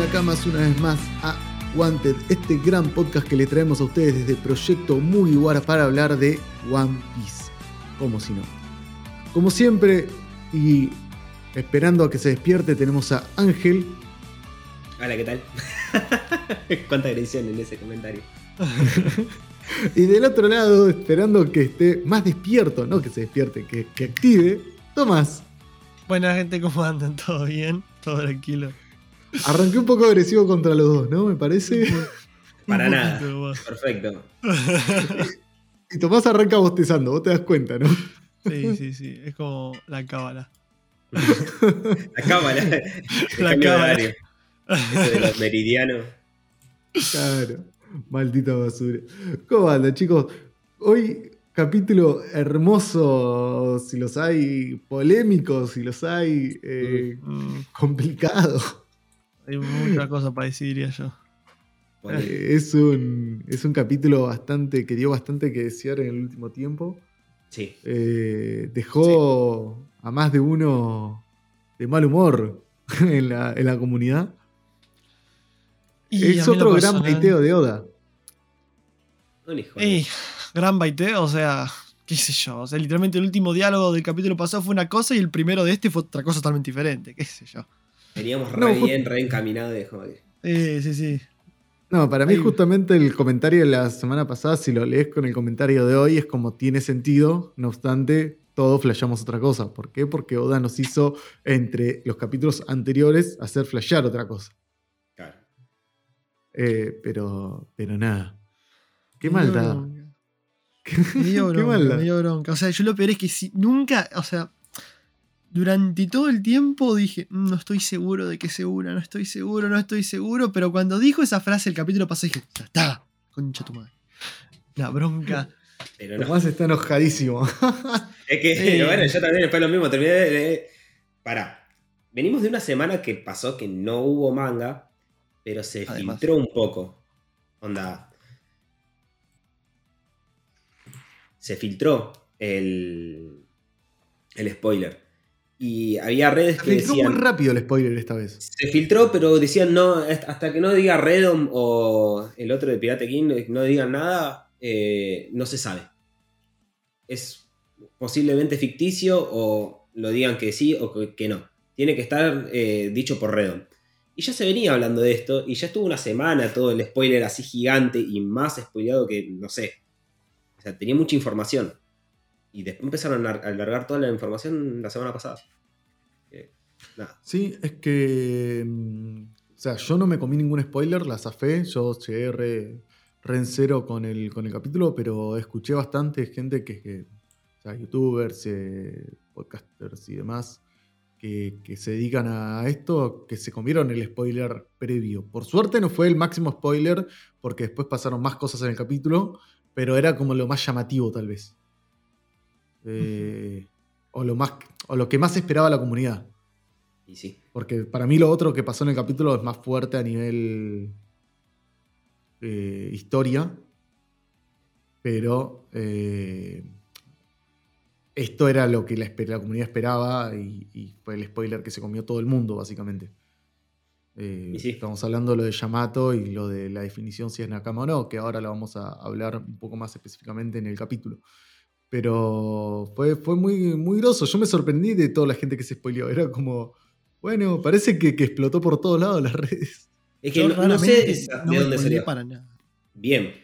Nakamas una vez más a Wanted, este gran podcast que le traemos a ustedes desde Proyecto Mugiwara para hablar de One Piece. Como si no. Como siempre, y esperando a que se despierte, tenemos a Ángel. Hola, ¿qué tal? Cuánta agresión en ese comentario. y del otro lado, esperando que esté más despierto, no que se despierte, que, que active, Tomás. Buena gente, ¿cómo andan? ¿Todo bien? ¿Todo tranquilo? Arranqué un poco agresivo contra los dos, ¿no? Me parece. Para nada. Perfecto. y Tomás arranca bostezando, vos te das cuenta, ¿no? Sí, sí, sí. Es como la cábala. la cábala. La cábala. Eso de los meridianos. Claro. Maldita basura. ¿Cómo anda, chicos? Hoy capítulo hermoso, si los hay, polémicos, si los hay, eh, mm. complicado. Hay mucha cosa para decir, diría yo. Es, un, es un capítulo bastante que dio bastante que desear en el último tiempo. Sí. Eh, dejó a más de uno de mal humor en la, en la comunidad. es otro gran baiteo de Oda. gran baiteo, o sea, qué sé yo. O sea, literalmente el último diálogo del capítulo pasado fue una cosa y el primero de este fue otra cosa totalmente diferente, qué sé yo. Veníamos re bien, re encaminados de joder. Sí, sí, sí. No, para mí justamente el comentario de la semana pasada, si lo lees con el comentario de hoy, es como tiene sentido, no obstante, todos flashamos otra cosa. ¿Por qué? Porque Oda nos hizo, entre los capítulos anteriores, hacer flashear otra cosa. Claro. Eh, pero, pero nada. Qué maldad. Qué, qué maldad. O sea, yo lo peor es que si nunca, o sea, durante todo el tiempo dije, mm, no estoy seguro de que se una, no estoy seguro, no estoy seguro, pero cuando dijo esa frase el capítulo pasado dije, está, concha tu madre. La bronca. Pero no. Tomás está enojadísimo. es que, bueno, yo también después lo mismo, terminé de... Pará, venimos de una semana que pasó que no hubo manga, pero se filtró un poco. Onda. Se filtró el, el spoiler. Y había redes se que filtró muy rápido el spoiler esta vez. Se filtró, pero decían no, hasta que no diga Redom o el otro de Pirate King no digan nada, eh, no se sabe. Es posiblemente ficticio o lo digan que sí o que no. Tiene que estar eh, dicho por Redom. Y ya se venía hablando de esto y ya estuvo una semana todo el spoiler así gigante y más spoileado que, no sé. O sea, tenía mucha información. Y después empezaron a alargar toda la información la semana pasada. Eh, sí, es que. Mm, o sea, yo no me comí ningún spoiler, la zafé. Yo llegué re, en cero con el, con el capítulo, pero escuché bastante gente que. o sea, youtubers, eh, podcasters y demás. Que, que, se dedican a esto, que se comieron el spoiler previo. Por suerte no fue el máximo spoiler, porque después pasaron más cosas en el capítulo, pero era como lo más llamativo tal vez. Eh, o, lo más, o lo que más esperaba la comunidad. Y sí. Porque para mí lo otro que pasó en el capítulo es más fuerte a nivel eh, historia. Pero eh, esto era lo que la, comunidad esperaba y, fue el spoiler que se comió todo el mundo, básicamente. Estamos hablando de lo de Yamato y lo de la definición si es Nakama o no, que ahora lo vamos a hablar un poco más específicamente en el capítulo. Pero fue, fue muy, muy groso. Yo me sorprendí de toda la gente que se spoileó. Era como, bueno, parece que, explotó por todos lados las redes. Es que no, sé de dónde sería. para nada. Bien.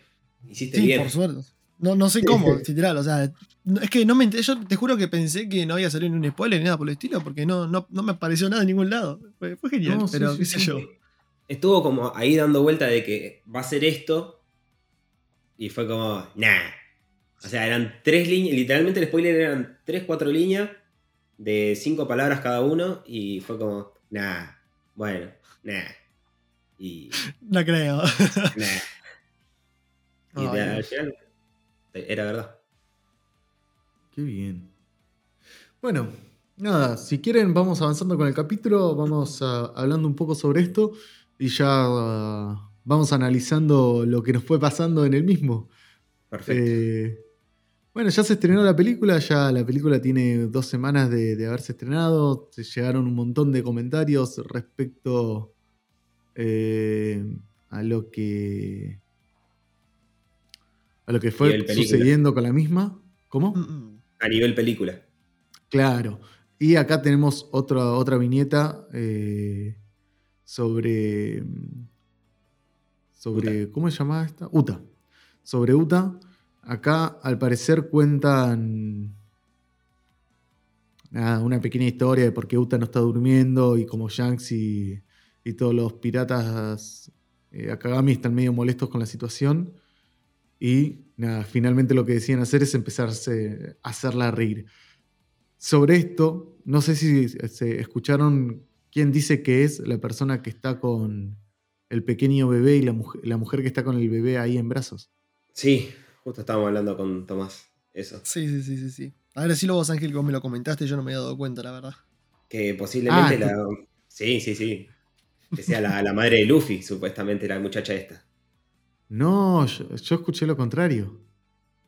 Hiciste sí, bien. por suerte. No, no sé cómo, literal. O sea, es que no me Yo te juro que pensé que no había salido ni un spoiler ni nada por el estilo, porque no, no, me apareció nada en ningún lado. Fue, genial, pero qué sé yo. Estuvo como ahí dando vuelta de que va a ser esto. Y fue como, nah, o sea, eran tres líneas, literalmente el spoiler eran tres, cuatro líneas de cinco palabras cada uno y fue como, nah, bueno, nah. Y, no creo. Nah. Y al final era verdad. Qué bien. Bueno, nada, si quieren vamos avanzando con el capítulo, vamos hablando un poco sobre esto y ya uh, vamos analizando lo que nos fue pasando en el mismo. Perfecto. Eh, bueno, ya se estrenó la película, ya la película tiene dos semanas de, haberse estrenado, se llegaron un montón de comentarios respecto eh, a lo que. a lo que fue sucediendo con la misma. ¿Cómo? Mm, mm. A nivel película. Claro. Y acá tenemos otra, otra viñeta eh, sobre. sobre. ¿Cómo se llamaba esta? Uta. Sobre Uta. Acá, al parecer, cuentan. una pequeña historia de por qué Uta no está durmiendo y como Shanks y, todos los piratas eh, Akagami están medio molestos con la situación. Y finalmente lo que decían hacer es empezarse a hacerla reír sobre esto, no sé si se escucharon quién dice que es la persona que está con el pequeño bebé y la mujer, que está con el bebé ahí en brazos. Sí, justo estábamos hablando con Tomás. Eso. Sí, sí, sí, sí, sí. A ver, si lo vos, Ángel, como me lo comentaste, yo no me había dado cuenta, la verdad. Que posiblemente ah, la. Sí, sí, sí. Que sea la, madre de Luffy, supuestamente, la muchacha esta. No, yo, escuché lo contrario.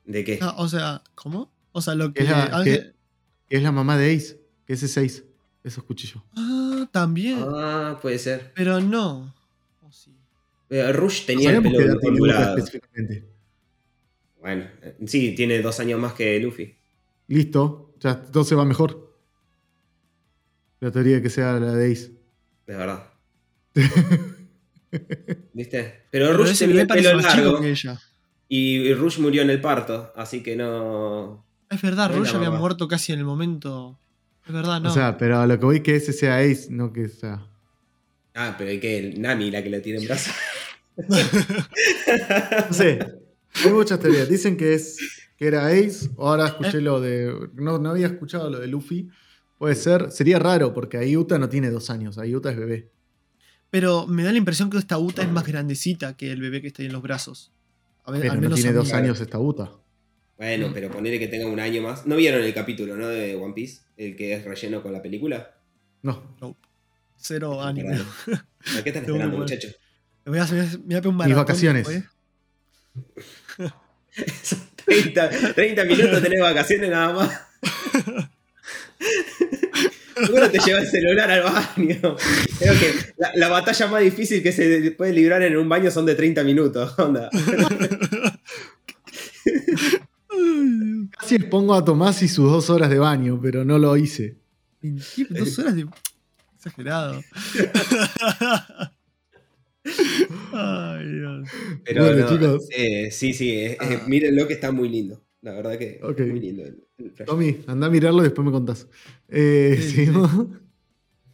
¿De qué? Ah, o sea, ¿cómo? O sea, lo que. Es la mamá de Ace, que es ese Ace. Eso escuché yo. Ah, también. Ah, puede ser. Pero no. Oh, Rush tenía el pelo ondulado. Bueno, eh, sí, tiene dos años más que Luffy. Listo, ya se va mejor. La teoría de que sea la de Ace. De verdad. ¿Viste? Pero Rush tenía el pelo largo. Y Rush murió en el parto, así que no. Es verdad, Rush había muerto casi en el momento. Es verdad, no. O sea, pero lo que voy que ese sea Ace, no que sea. Ah, pero hay que Nami la que lo tiene en brazos. no sé. Hay muchas teorías. Dicen que es que era Ace. Ahora escuché lo de. No, no había escuchado lo de Luffy. Puede ser. Sería raro porque Ayuta no tiene dos años. Ayuta es bebé. Pero me da la impresión que esta Uta es más grandecita que el bebé que está ahí en los brazos. A ver, al menos no tiene dos años esta Uta. Bueno, pero ponerle que tenga un año más. ¿No vieron el capítulo, no? De One Piece, el que es relleno con la película. No. Cero ánimo. ¿A qué están esperando, muchachos? Me voy a, hacer un maratón. Mis vacaciones. 30, 30 minutos tenés vacaciones nada más. Seguro te lleva el celular al baño. Creo que la, la, batalla más difícil que se puede librar en un baño son de 30 minutos. Onda. Casi pongo a Tomás y sus dos horas de baño, pero no lo hice. Dos horas de. Exagerado. Ay, Dios. Pero bueno, chicos. Eh, sí, sí, eh, eh, ah. mírenlo que está muy lindo. La verdad que muy lindo. Tommy, anda a mirarlo y después me contás. seguimos.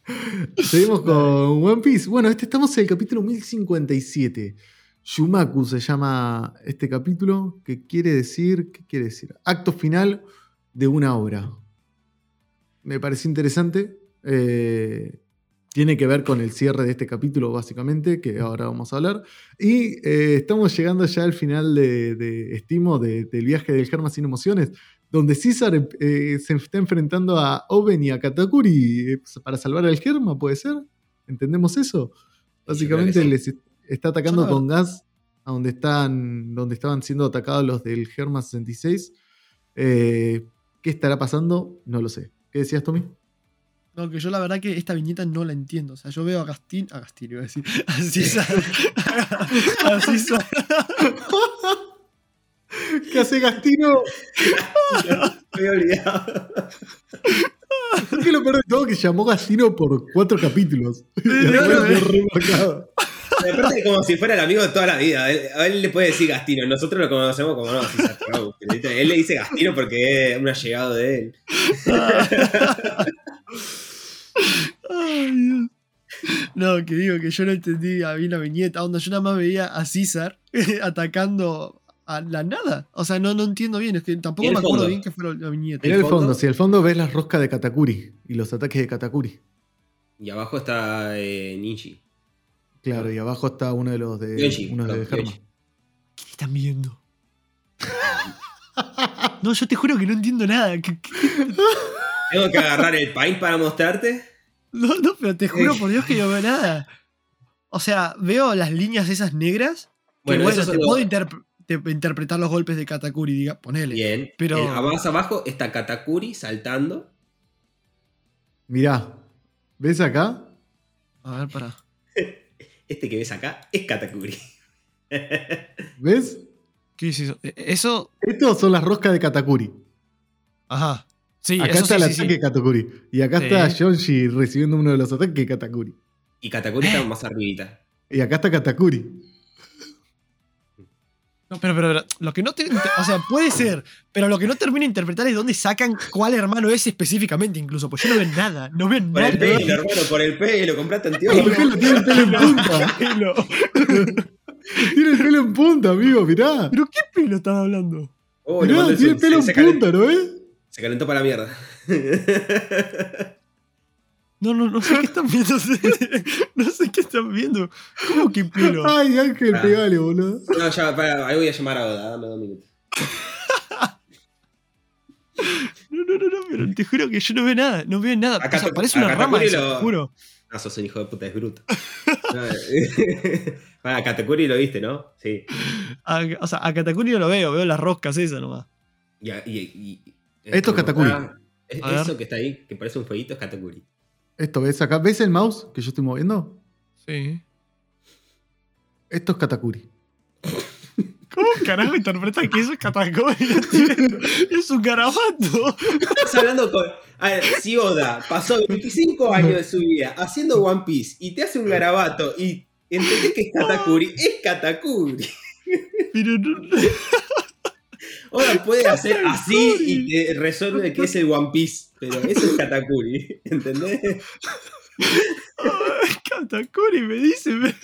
seguimos con One Piece. Bueno, este estamos en el capítulo 1057. Shumaku se llama este capítulo, que quiere decir, ¿qué quiere decir? Acto final de una obra. Me parece interesante. Eh, tiene que ver con el cierre de este capítulo, básicamente, que ahora vamos a hablar. Y eh, estamos llegando ya al final de, estimo, del viaje del Germa sin emociones, donde César eh, se está enfrentando a Oven y a Katakuri para salvar al Germa, ¿puede ser? ¿Entendemos eso? Básicamente les, está atacando con gas a donde, están, donde estaban siendo atacados los del Germa 66. Eh, ¿Qué estará pasando? No lo sé. ¿Qué decías, Tommy? No, que yo la verdad que esta viñeta no la entiendo. O sea, yo veo a Gastín. A Gastín, iba a decir. A César. a César. ¿Qué hace Gastino? Me he olvidado. Es que lo peor de todo que llamó Gastino por cuatro capítulos. remarcado. Me parece como si fuera el amigo de toda la vida. a él le puede decir Gastino. Nosotros lo conocemos como no. Él le dice Gastino porque es un allegado de él. Ay, Dios. No, que digo que yo no entendí a mí la viñeta. Onda, yo nada más veía a César atacando a la nada. O sea, no, no entiendo bien. Es que tampoco me acuerdo bien qué fue la viñeta. En el fondo, si al fondo ves las roscas de Katakuri y los ataques de Katakuri. Y abajo está eh, Ninji. Claro, y abajo está uno de los de, uno de ¿Qué están viendo? no, yo te juro que no entiendo nada. ¿Tengo que agarrar el paint para mostrarte? No, no, pero te juro por Dios que no veo nada. O sea, veo las líneas esas negras. Que bueno, te puedo interpretar los golpes de Katakuri, diga, ponele. Bien. Pero... más abajo está Katakuri saltando. Mirá, ¿ves acá? A ver, para. Este que ves acá es Katakuri. ¿Ves? ¿Qué es eso? Eh, Eso. Estos son las roscas de Katakuri. Ajá. Sí, acá está sí, el sí, ataque de Katakuri. Y acá Sí. está Yonji recibiendo uno de los ataques de Katakuri. Y Katakuri está más arribita. Y acá está Katakuri. No, pero, pero, pero, lo que no te. O sea, puede ser, pero lo que no termina de interpretar es dónde sacan cuál hermano es específicamente, incluso. Pues yo no veo nada. No veo Por nada. el pelo, hermano, por el pelo. Comprate El anteojos. pelo tiene el pelo en punta. Tiene el pelo en punta, amigo, mirá. ¿Pero qué pelo estás hablando? Oh, Mirá, el tiene el pelo en punta, ¿no ves? Se calentó para la mierda. No, no, no sé qué están viendo. No sé qué están viendo. ¿Cómo que pelo? Ay, Ángel, Ah. pegale, boludo. No, ya, para, ahí voy a llamar a Oda. Dame dos minutos. No, no, no, no, pero te juro que yo no veo nada. No veo nada. Acá o sea, parece una rama eso, lo- te juro. Ah, sos un hijo de puta, es bruto. Eh, Para, Katakuri lo viste, ¿no? Sí. A- o sea, a Katakuri no lo veo, veo las roscas esas nomás. Y, y, y- Esto es Katakuri. Es- eso que está ahí, que parece un fueguito, es Katakuri. Esto, ¿ves acá? ¿Ves el mouse que yo estoy moviendo? Sí. Esto es Katakuri. ¿Cómo carajo interpretan que eso es Katakuri? Es un garabato. Estás hablando con. A ver, si Oda pasó 25 años de su vida haciendo One Piece y te hace un garabato y entendés que es Katakuri, es Katakuri. Pero no, Oda puede hacer así y te resuelve que es el One Piece, pero eso es Katakuri, ¿entendés? Katakuri me dice. me-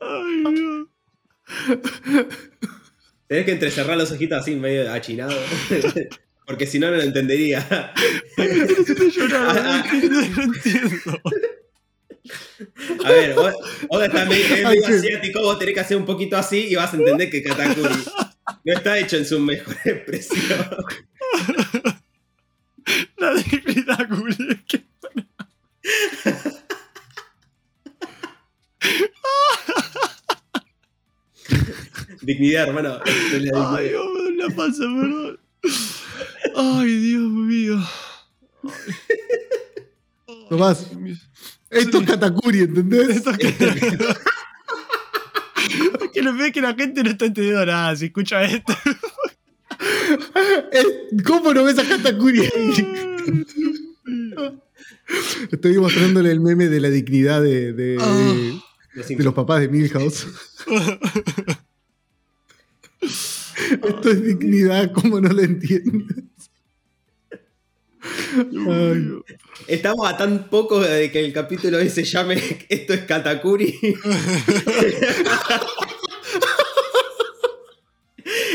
Ay, no. Tenés que entrecerrar los ojitos así medio achinado. Porque si no, no lo entendería. Entiendo, no entiendo. A ver, Oda- Oda está medio, es Ay, medio asiático, vos tenés que hacer un poquito así y vas a entender que Katakuri no está hecho en su mejor expresión. La dignidad, Juli. que- Dignidad, hermano. La Ay. Dios, me la panza, perdón. Ay, Dios mío. Tomás. Ay, Esto es Katakuri, ¿entendés? Esto que... Es que lo peor es que la gente no está entendiendo nada si escucha esto. ¿Cómo no ves a Katakuri ahí? Estoy mostrándole el meme de la dignidad de, de- Ah. Los de los papás de Milhouse. Esto es dignidad, ¿cómo no lo entiendes? Ay, Estamos a tan poco de que el capítulo ese se llame Esto es Katakuri.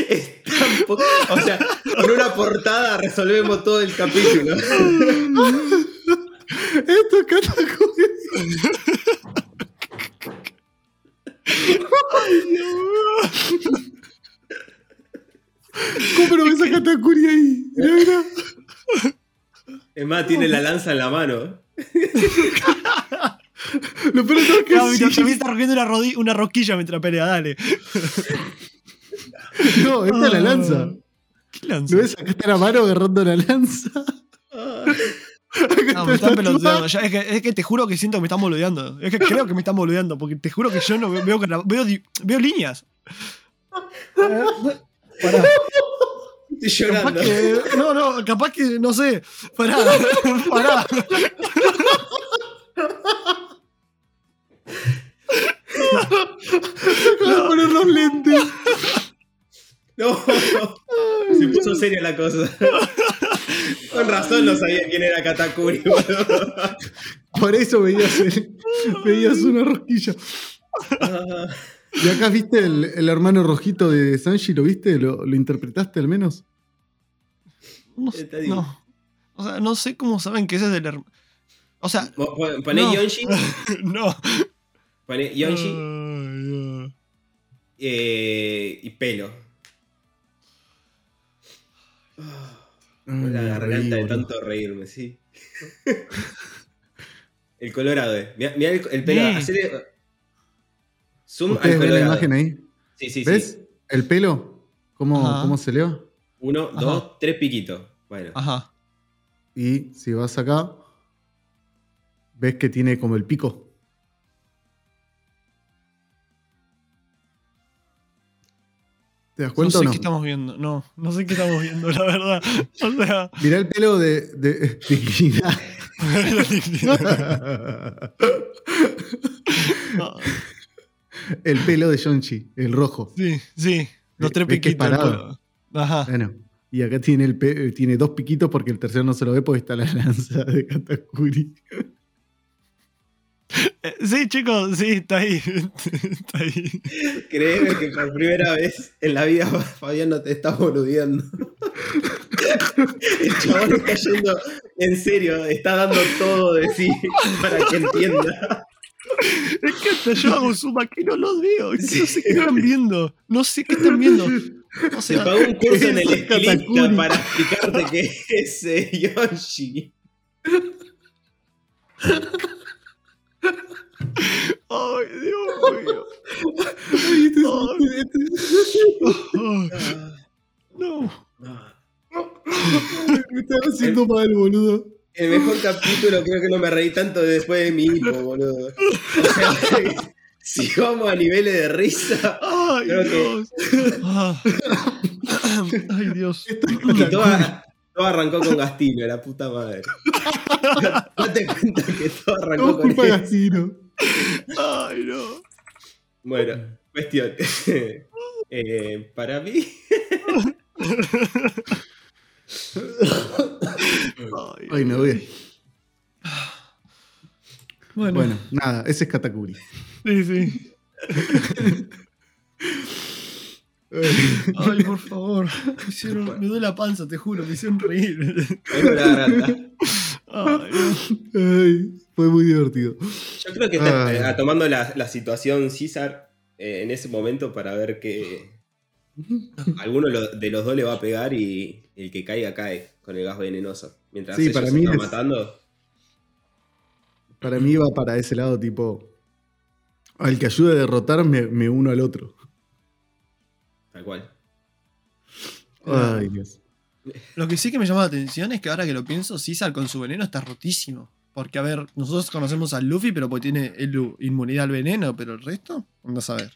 Es tan poco- O sea, con una portada resolvemos todo el capítulo. Es más, tiene la lanza en la mano. Lo peor es que No, sí. también está rompiendo una, una rosquilla mientras pelea, dale. No, esta es la lanza. ¿Qué lanza? ¿Lo ves? Acá está la mano agarrando la lanza. No, me está están la peloteando. Ya, es, que, es que te juro que siento que me están boludeando. Es que creo que me están boludeando, porque te juro que yo no veo, veo, veo, veo líneas. Pará. Estoy Capaz llorando. que. No, no, capaz que, no sé. Pará, pará. Voy a poner los lentes. No. Se puso seria la cosa. Con razón no sabía quién era Katakuri, boludo. Por eso veías, veías una rosquilla. Y acá viste el, el hermano rojito de Sanji, ¿lo viste? ¿Lo, lo interpretaste al menos? No, no. O sea, no sé cómo saben que ese es del hermano. O sea, Pon- pon- Poné No. Yonji. no. Poné Yonji Ay, eh, y pelo. La me garganta de tanto reírme, sí. el colorado, eh. Mirá, mirá el, el pelo. Hacele- Zoom al ¿Ustedes ven la imagen ahí? Sí, sí, ¿Ves? sí. ¿El pelo? ¿Cómo, cómo se le va? Uno, Ajá. dos, tres piquitos. Bueno. Ajá. Y si vas acá, ¿Ves que tiene como el pico? ¿Te das cuenta no sé o no? qué estamos viendo. No, no sé qué estamos viendo, la verdad. O sea. Mirá el pelo de, de dignidad. el pelo de Yonchi, el rojo. Sí, sí. Los tres ¿Ves que es piquitos. parado? Ajá. Bueno, y acá tiene, el pe- tiene dos piquitos porque el tercero no se lo ve porque está la lanza de Katakuri. Eh, Sí, chicos, sí, está ahí. está ahí. Créeme que por primera vez en la vida Fabián no te está boludeando. El chabón está yendo en serio, está dando todo de sí para que entienda. Es que hasta yo hago suma que no los veo. No sé qué están viendo. No sé qué están viendo. O Se sea, pagó un curso en el es estilista para explicarte qué es eh, Yoshi. ay, Dios mío. Ay, no. Me estaba haciendo mal, boludo. El mejor capítulo creo que no me reí tanto después de mi hipo, boludo. O sea, si vamos a niveles de risa. Ay, Creo que- Dios. Ah. Ay, Dios. Y todo, todo arrancó con Gastino, la puta madre. Date cuenta que todo arrancó Todo con culpa. Gacino. Ay, no. Bueno, cuestión. Eh, para mí, Ay, Ay, me voy. Bueno, Bueno, nada, ese es Katakuri. sí, sí. Ay, por favor. Me, hicieron- me duele la panza, te juro, me hicieron reír. Ay, no. Ay, fue muy divertido. Yo creo que está Ay. eh, tomando la, la situación César eh, en ese momento para ver que alguno de los dos le va a pegar y el que caiga cae con el gas venenoso. Mientras Sí, ellos para se mí están es- matando. Para mí iba para ese lado, tipo. Al que ayude a derrotar, me, me uno al otro. Tal cual. Ay, Dios. Lo que sí que me llama la atención es que ahora que lo pienso, César con su veneno está rotísimo. Porque, a ver, nosotros conocemos al Luffy, pero pues tiene el- inmunidad al veneno, pero el resto, anda a saber.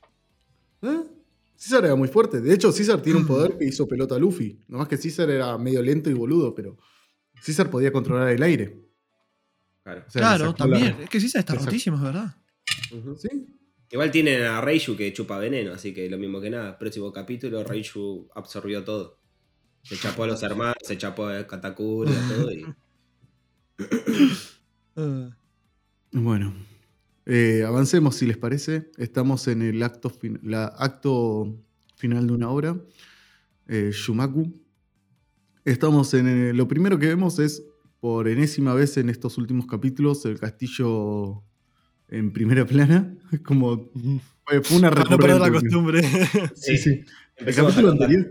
¿Eh? César era muy fuerte. De hecho, César tiene un poder que hizo pelota a Luffy. Nomás que César era medio lento y boludo, pero César podía controlar el aire. Claro. O sea, le claro, sacó la- también. Es que César está rotísimo, es verdad. ¿Sí? Igual tienen a Reiju que chupa veneno, así que lo mismo que nada. Próximo capítulo, Reiju absorbió todo. Se chapó a los hermanos, se chapó a Katakuri, a todo. Y... Ah, Bueno. Eh, avancemos si les parece. Estamos en el acto, fin- la acto final de una obra. eh, Shumaku. Estamos en. eh, lo primero que vemos es, por enésima vez en estos últimos capítulos, el castillo en primera plana. Como. Fue, fue una Para no perder la recurrente. costumbre. Sí, sí. El capítulo anterior.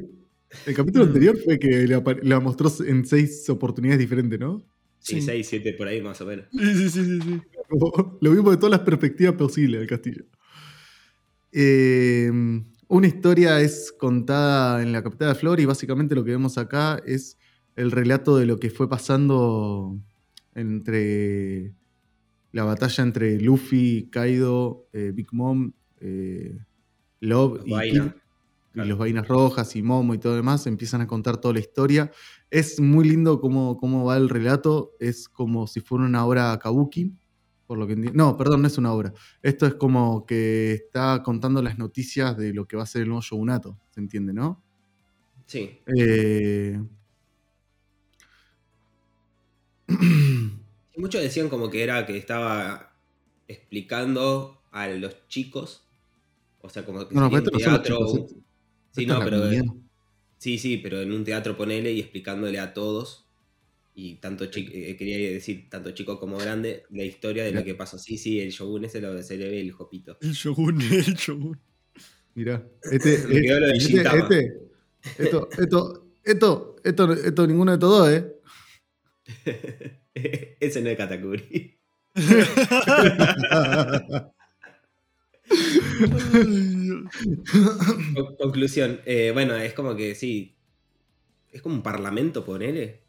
El capítulo anterior fue que la, mostró en seis oportunidades diferentes, ¿no? Sí, Sí. 6, 7 por ahí más o menos. Sí, sí, sí, sí, sí. Como Lo vimos de todas las perspectivas posibles del castillo. Eh, una historia es contada en la capital de Flor y básicamente lo que vemos acá es el relato de lo que fue pasando entre la batalla entre Luffy, Kaido, eh, Big Mom, eh, Love y, los vainas rojas y Momo y todo demás, empiezan a contar toda la historia. Es muy lindo cómo, cómo va el relato, es como si fuera una obra kabuki, por lo que No, perdón, no es una obra. Esto es como que está contando las noticias de lo que va a ser el nuevo shogunato, ¿se entiende, no? Sí. Eh, Muchos decían como que era que estaba explicando a los chicos. O sea, como que No, no, teatro. sí, no, pero. Sí, sí, pero en un teatro ponele y explicándole a todos. Y tanto chi- eh, quería decir tanto chico como grande, la historia de lo que pasó. Sí, sí, el shogun ese lo, se le ve el jopito. El Shogun, el Shogun. Mirá, este, Me quedó lo de este, este- esto, esto, esto, esto, esto, ninguno de estos dos, ¿eh? ese no es Katakuri. Conclusión. eh, bueno, es como que sí. Es como un parlamento, ponele.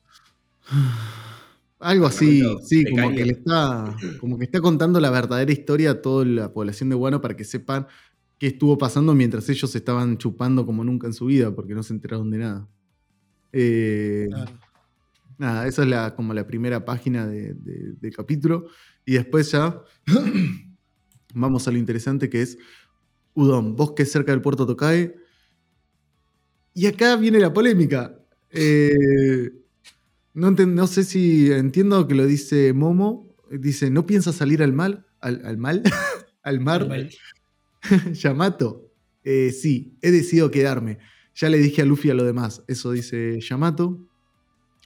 Algo así, sí, como que le está, como que está contando la verdadera historia a toda la población de Guano para que sepan qué estuvo pasando mientras ellos estaban chupando como nunca en su vida, porque no se enteraron de nada. Eh, nada, esa es la, como la primera página del capítulo. Y después ya vamos a lo interesante que es Udon, bosque cerca del puerto Tokae. Y acá viene la polémica. Eh, no, sé si entiendo que lo dice Momo. Dice, ¿no piensa salir al mal? ¿Al, mal? ¿Al mar? Yamato. Eh, sí, he decidido quedarme. Ya le dije a Luffy a lo demás. Eso dice Yamato.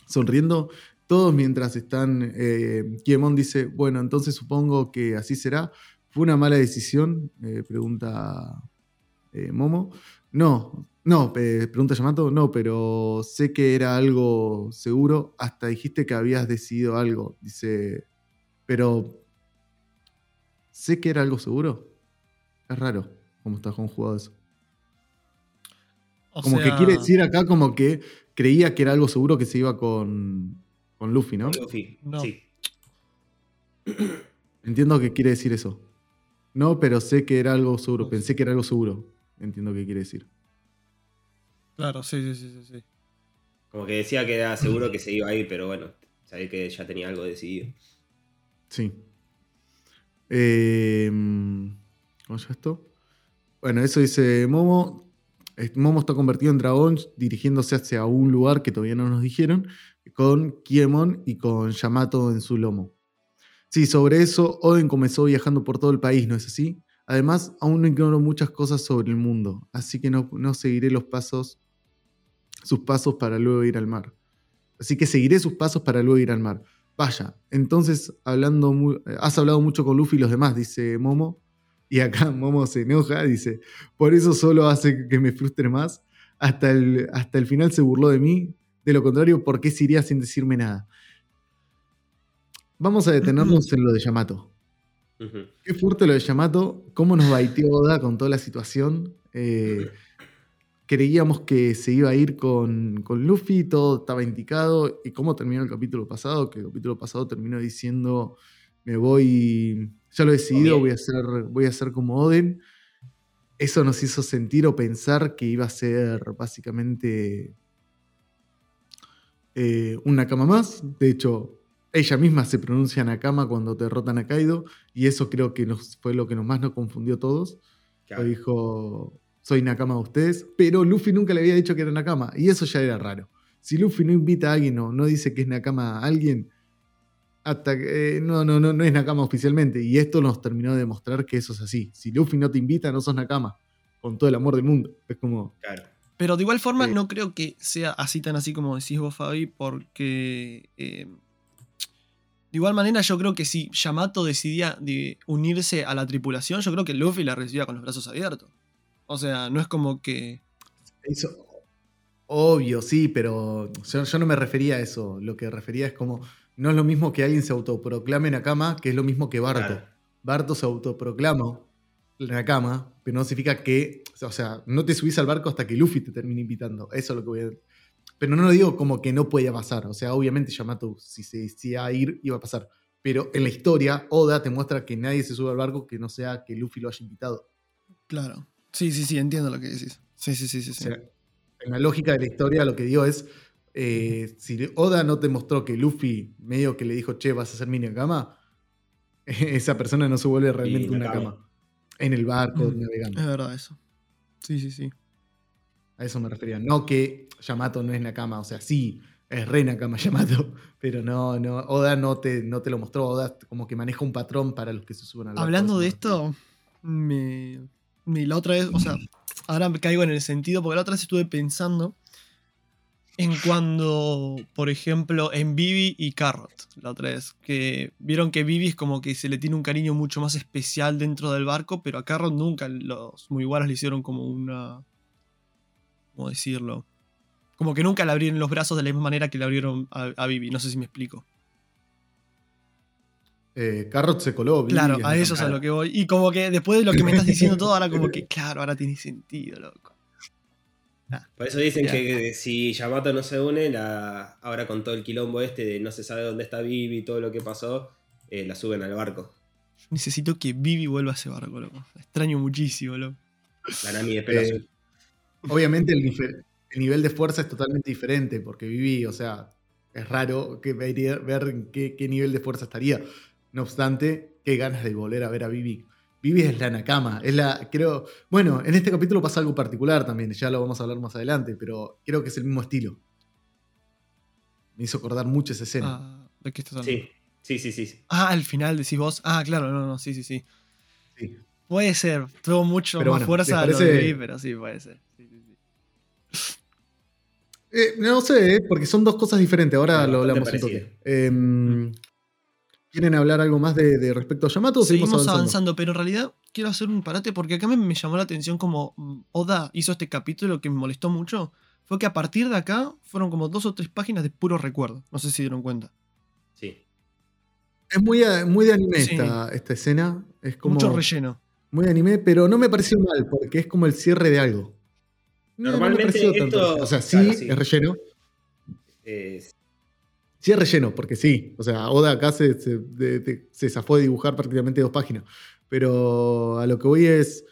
Sonriendo. Todos mientras están. Eh, Kiemon dice: Bueno, entonces supongo que así será. ¿Fue una mala decisión? Eh, pregunta Momo. No, no, pregunta Yamato, no, pero sé que era algo seguro. Hasta dijiste que habías decidido algo. Dice, pero sé que era algo seguro. Es raro cómo está conjugado eso. como que quiere decir acá como que creía que era algo seguro que se iba con, con Luffy, ¿no? Luffy, sí. Entiendo que quiere decir eso. No, pero sé que era algo seguro. Pensé que era algo seguro. Entiendo qué quiere decir. Claro, sí, sí, sí, sí. Como que decía que era seguro que se iba a ir, pero bueno, sabía que ya tenía algo decidido. Sí. Em, ¿Cómo es esto? Bueno, eso dice Momo. Momo está convertido en dragón dirigiéndose hacia un lugar que todavía no nos dijeron, con Kiemon y con Yamato en su lomo. Sí, sobre eso, Oden comenzó viajando por todo el país, ¿no es así? Además, aún no ignoro muchas cosas sobre el mundo, así que no, no seguiré los pasos sus pasos para luego ir al mar. Así que seguiré sus pasos para luego ir al mar. Vaya, entonces hablando has hablado mucho con Luffy y los demás, dice Momo. Y acá Momo se enoja, dice, por eso solo hace que me frustre más. Hasta el, hasta el final se burló de mí. De lo contrario, ¿por qué se iría sin decirme nada? Vamos a detenernos en lo de Yamato. Qué fuerte lo de Yamato, cómo nos baiteó Oda con toda la situación. Eh, creíamos que se iba a ir con, con, Luffy, todo estaba indicado. ¿Y cómo terminó el capítulo pasado? Que el capítulo pasado terminó diciendo, me voy, ya lo he decidido, voy a, ser, voy a ser como Oden. Eso nos hizo sentir o pensar que iba a ser básicamente eh, una cama más. De hecho, ella misma se pronuncia Nakama cuando derrotan a Kaido. Y eso creo que nos, fue lo que más nos confundió a todos. Lo dijo soy Nakama de ustedes, pero Luffy nunca le había dicho que era Nakama, y eso ya era raro. Si Luffy no invita a alguien o no dice que es Nakama a alguien, hasta que, eh, no, no, no, no es Nakama oficialmente, y esto nos terminó de demostrar que eso es así. Si Luffy no te invita, no sos Nakama, con todo el amor del mundo. Es como... Claro. Pero de igual forma no creo que sea así tan así como decís vos, Fabi, porque... Eh, de igual manera, yo creo que si Yamato decidía de unirse a la tripulación, yo creo que Luffy la recibía con los brazos abiertos. O sea, no es como que. obvio, sí, pero yo, no me refería a eso. Lo que refería es como. No es lo mismo que alguien se autoproclame Nakama, que es lo mismo que Barto. Barto se autoproclama Nakama, pero no significa que. O sea, no te subís al barco hasta que Luffy te termine invitando. Eso es lo que voy a. Pero no lo digo como que no podía pasar. O sea, obviamente Yamato, si se decía ir, iba a pasar. Pero en la historia, Oda te muestra que nadie se sube al barco que no sea que Luffy lo haya invitado. Claro. Sí, sí, sí, entiendo lo que decís. Sí, sí, sí, sí. en la lógica de la historia, lo que digo es, eh, si Oda no te mostró que Luffy medio que le dijo, che, vas a hacer mini cama, esa persona no se vuelve realmente una cama. En el barco, mm, navegando. Es verdad eso. Sí, sí, sí. A eso me refería. No que Yamato no es Nakama, o sea, sí, es re Nakama Yamato, pero no, no, Oda no te, no te lo mostró, Oda como que maneja un patrón para los que se suben al barco. Hablando de esto, me, y la otra vez, o sea, ahora me caigo en el sentido, porque la otra vez estuve pensando en cuando, por ejemplo, en Vivi y Carrot, la otra vez, que vieron que Vivi es como que se le tiene un cariño mucho más especial dentro del barco, pero a Carrot nunca los muy iguales le hicieron como una... ¿Cómo decirlo? Como que nunca le abrieron los brazos de la misma manera que le abrieron a, a Vivi, no sé si me explico. Eh, Carrot se coló. Claro, a eso es a lo que voy. Y como que después de lo que me estás diciendo todo, ahora como que, claro, ahora tiene sentido, loco. Por eso dicen que si Yamato no se une, ahora con todo el quilombo este de no se sabe dónde está Vivi y todo lo que pasó, eh, la suben al barco. necesito que Vivi vuelva a ese barco, loco. extraño muchísimo, loco. La Nami eh, Obviamente el, nivel de fuerza es totalmente diferente, porque Vivi, o sea, es raro que ver, qué, qué nivel de fuerza estaría. No obstante, qué ganas de volver a ver a Vivi Vivi es la Nakama. Es la, creo, bueno, en este capítulo pasa algo particular también, ya lo vamos a hablar más adelante, pero creo que es el mismo estilo. Me hizo acordar mucho esa escena. Ah, ¿De qué estás hablando? Sí, sí, sí, sí. Ah, al final decís vos. Ah, claro, no, no, sí, sí, sí. Puede ser, tuvo mucho más fuerza lo de Vivi, pero sí, puede ser. Eh, no sé, eh, porque son dos cosas diferentes. Ahora lo hablamos un toque. Eh, ¿Quieren hablar algo más de, respecto a Yamato? O seguimos, avanzando? pero en realidad quiero hacer un parate porque acá me, me, llamó la atención como Oda hizo este capítulo que me molestó mucho. Fue que a partir de acá fueron como dos o tres páginas de puro recuerdo. No sé si dieron cuenta. Sí. Es muy, muy de anime esta, escena. Es como, Mucho relleno. Muy de anime, pero no me pareció mal porque es como el cierre de algo. Normalmente esto, O sea, sí, es relleno. Sí es relleno, porque sí. O sea, Oda acá se, se, zafó de dibujar prácticamente dos páginas. Pero a lo que voy es.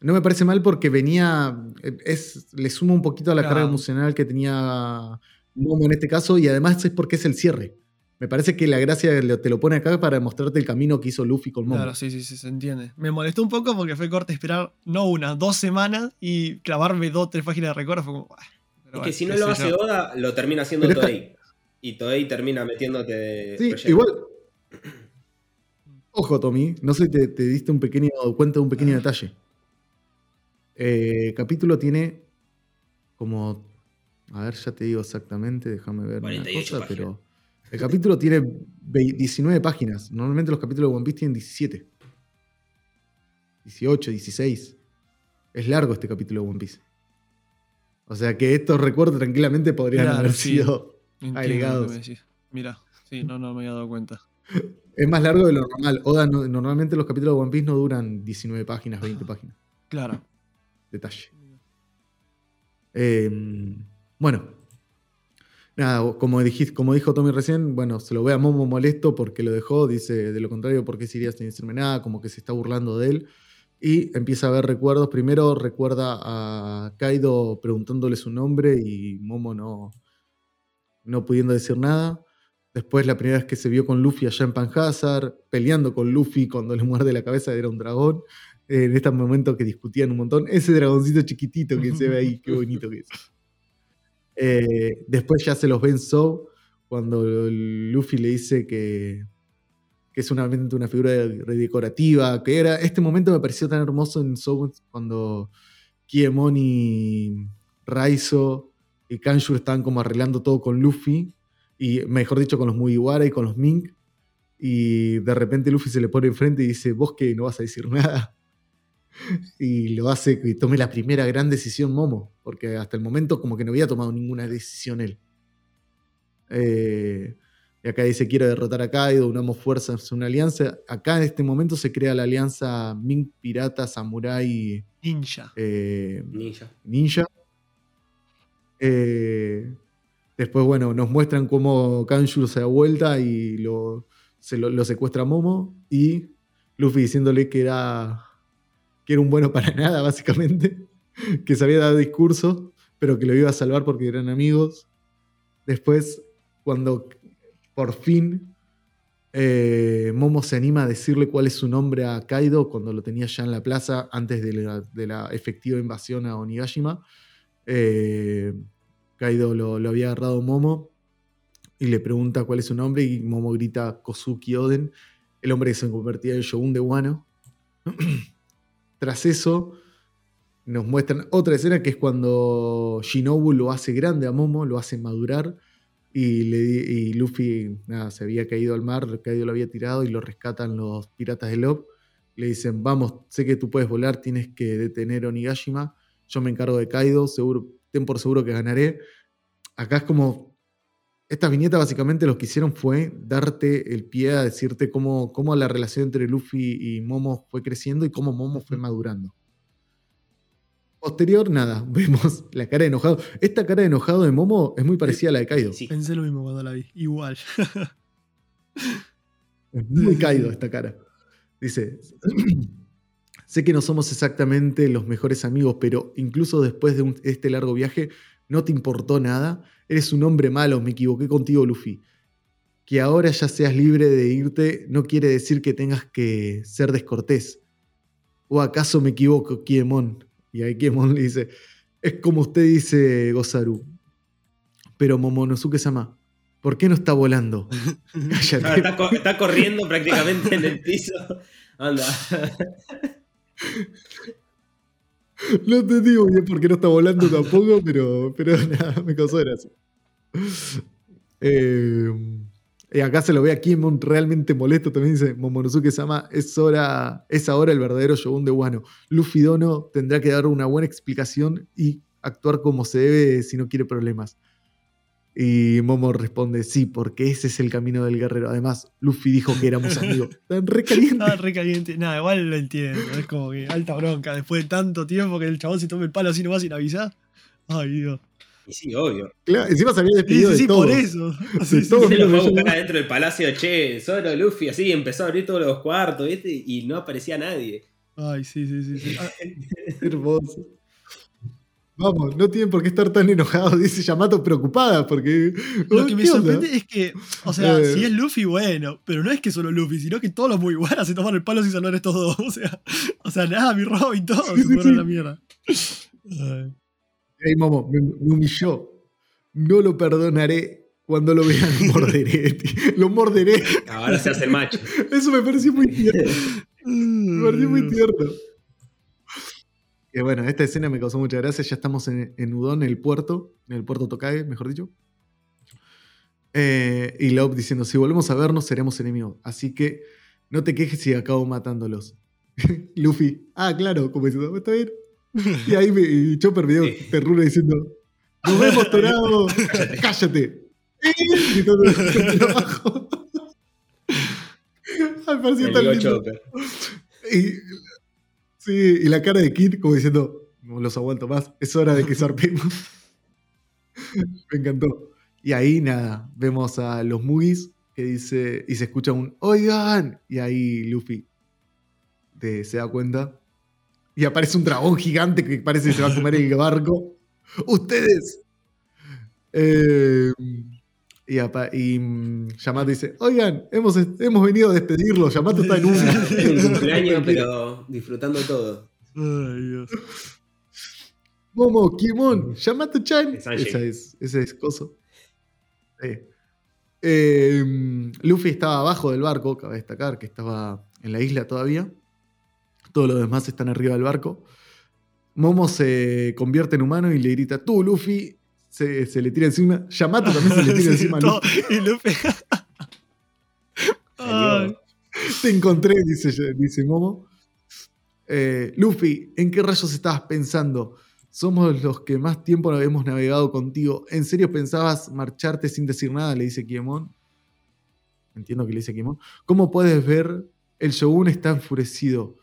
No me parece mal porque venía. Es, le suma un poquito a la carga emocional que tenía Momo en este caso. Y además es porque es el cierre. Me parece que la gracia te lo pone acá para mostrarte el camino que hizo Luffy con Momo. Claro, sí, sí, sí, se entiende. Me molestó un poco porque fue corte esperar, no una, dos semanas y clavarme dos, tres páginas de recuerdo. Fue como. es que si no lo hace Oda, lo termina haciendo todo ahí. Y Toei termina metiéndote. Sí, igual. Ojo, Tommy, no sé si te, diste un pequeño cuenta de un pequeño detalle. El eh, capítulo tiene como. A ver, ya te digo exactamente, déjame ver una cosa, pero. El capítulo tiene 19 páginas. Normalmente los capítulos de One Piece tienen 17. 18, 16. Es largo este capítulo de One Piece. O sea que estos recuerdos tranquilamente podrían haber sido agregados. Mira, sí, no, no me había dado cuenta. Es más largo de lo normal. Oda, normalmente los capítulos de One Piece no duran 19 páginas, 20 páginas. Claro. Detalle. Em, bueno. Nada, como, dijiste, como dijo Tommy recién, bueno, se lo ve a Momo molesto porque lo dejó. Dice, de lo contrario, ¿por qué se iría sin decirme nada? Como que se está burlando de él. Y empieza a ver recuerdos. Primero recuerda a Kaido preguntándole su nombre y Momo no, no pudiendo decir nada. Después la primera vez que se vio con Luffy allá en Panhazard, peleando con Luffy cuando le muerde la cabeza era un dragón. en este momento que discutían un montón. Ese dragoncito chiquitito que se ve ahí, qué bonito que es. Eh, después ya se los ven en cuando Luffy le dice que, que es una, una figura decorativa, que era... Este momento me pareció tan hermoso en Soul cuando Kiemon y Raizo y Kanju están como arreglando todo con Luffy, y mejor dicho, con los Mugiwara y con los Mink. Y de repente Luffy se le pone enfrente y dice: Vos que no vas a decir nada. y lo hace que tome la primera gran decisión Momo, porque hasta el momento como que no había tomado ninguna decisión él. Eh, y acá dice: Quiero derrotar a Kaido, unamos fuerzas, una alianza. Acá en este momento se crea la alianza Mink Pirata, Samurai. Ninja. Eh, ninja. Ninja. Eh, después, bueno, nos muestran cómo Kanju se da vuelta y lo, se lo, secuestra Momo. Y Luffy diciéndole que era, que era un bueno para nada, básicamente. Que se había dado discurso, pero que lo iba a salvar porque eran amigos. Después, cuando por fin eh, Momo se anima a decirle cuál es su nombre a Kaido cuando lo tenía ya en la plaza antes de la efectiva invasión a Onigashima. Eh, Kaido lo, había agarrado Momo y le pregunta cuál es su nombre y Momo grita Kozuki Oden, el hombre que se convertía en Shogun de Wano. Tras eso nos muestran otra escena que es cuando Shinobu lo hace grande a Momo, lo hace madurar y, Luffy se había caído al mar, Kaido lo había tirado y lo rescatan los piratas de Love. Le dicen, vamos, sé que tú puedes volar, tienes que detener Onigashima yo me encargo de Kaido, seguro, ten por seguro que ganaré. Acá es como, estas viñetas básicamente lo que hicieron fue darte el pie a decirte cómo, cómo la relación entre Luffy y Momo fue creciendo y cómo Momo fue madurando. Posterior, nada, vemos la cara de enojado. Esta cara de enojado de Momo es muy parecida a la de Kaido. Sí. Pensé lo mismo cuando la vi, igual. es muy Kaido esta cara. Dice, sé que no somos exactamente los mejores amigos, pero incluso después de este largo viaje, no te importó nada. Eres un hombre malo, me equivoqué contigo, Luffy. Que ahora ya seas libre de irte no quiere decir que tengas que ser descortés. ¿O acaso me equivoco, Kiemon? Y ahí Kiemon le dice, es como usted dice, Gozaru. Pero Momonosuke-sama, ¿por qué no está volando? está, corriendo prácticamente en el piso. Anda. No te digo bien por qué no está volando tampoco, pero, pero nada, me causó gracia. Eh, y acá se lo ve a Kimon realmente molesto. También dice Momonosuke Sama: es, hora, es ahora el verdadero Shogun de Wano. Luffy Dono tendrá que dar una buena explicación y actuar como se debe si no quiere problemas. Y Momo responde: Sí, porque ese es el camino del guerrero. Además, Luffy dijo que éramos amigos. Están re caliente. Ah, re caliente. Nada, igual lo entiendo. Es como que alta bronca. Después de tanto tiempo que el chabón se tome el palo así nomás sin avisar. Ay, Dios. Y sí, obvio. Claro, encima se había despedido sí, sí, de todo. por eso. Sí, sí, todo se lo fue a buscar adentro del palacio, che, solo Luffy, así, empezó a abrir todos los cuartos, ¿viste? Y no aparecía nadie. Ay, sí, sí, sí. sí. Ah, hermoso. Vamos, no tienen por qué estar tan enojados, dice Yamato preocupada, porque. Lo que me sorprende es que, o sea, eh. si es Luffy, bueno, pero no es que solo Luffy, sino que todos los muy buenos se toman el palo sin salvar estos dos. O sea, o sea, nada, mi Robin, todos se fueron a la mierda. Ay. Hey, Momo, me, humilló. No lo perdonaré cuando lo vean, morderé. lo morderé. Ahora se hace el macho. Eso me pareció muy tierno. me pareció muy tierno. Y bueno, esta escena me causó mucha gracia. Ya estamos en, en Udon, en el puerto, en el puerto Tokage, mejor dicho. Eh, y Love diciendo: Si volvemos a vernos, seremos enemigos. Así que no te quejes si acabo matándolos. Luffy, ah, claro, como diciendo: Está bien. Y ahí me, y Chopper me dio terrura diciendo: ¡Nos vemos, Torado! ¡Cállate! Y todo abajo. Al parecer tan lindo. Y, sí, y la cara de Kid como diciendo: No los aguanto más, es hora de que zarpemos. me encantó. Y ahí nada, vemos a los Mugis que dice, y se escucha un ¡Oigan! Y ahí Luffy se da cuenta y aparece un dragón gigante que parece que se va a comer el barco. ¡Ustedes! Eh, y, y mm, Yamato dice, oigan, hemos, hemos venido a despedirlo, Yamato está en un cumpleaños, pero disfrutando todo. Ay, Dios. Momo, Kimon, Yamato-chan. Esa es, ese es coso. Eh, Luffy estaba abajo del barco, cabe destacar que estaba en la isla todavía todos los demás están arriba del barco. Momo se convierte en humano y le grita, tú, Luffy, se, le tira encima. Yamato también se le tira encima a Luffy. y Luffy... Te encontré, dice, dice Momo. Eh, Luffy, ¿en qué rayos estabas pensando? Somos los que más tiempo hemos navegado contigo. ¿En serio pensabas marcharte sin decir nada? Le dice Kiemon. Entiendo que le dice Kiemon. ¿Cómo puedes ver? El Shogun está enfurecido.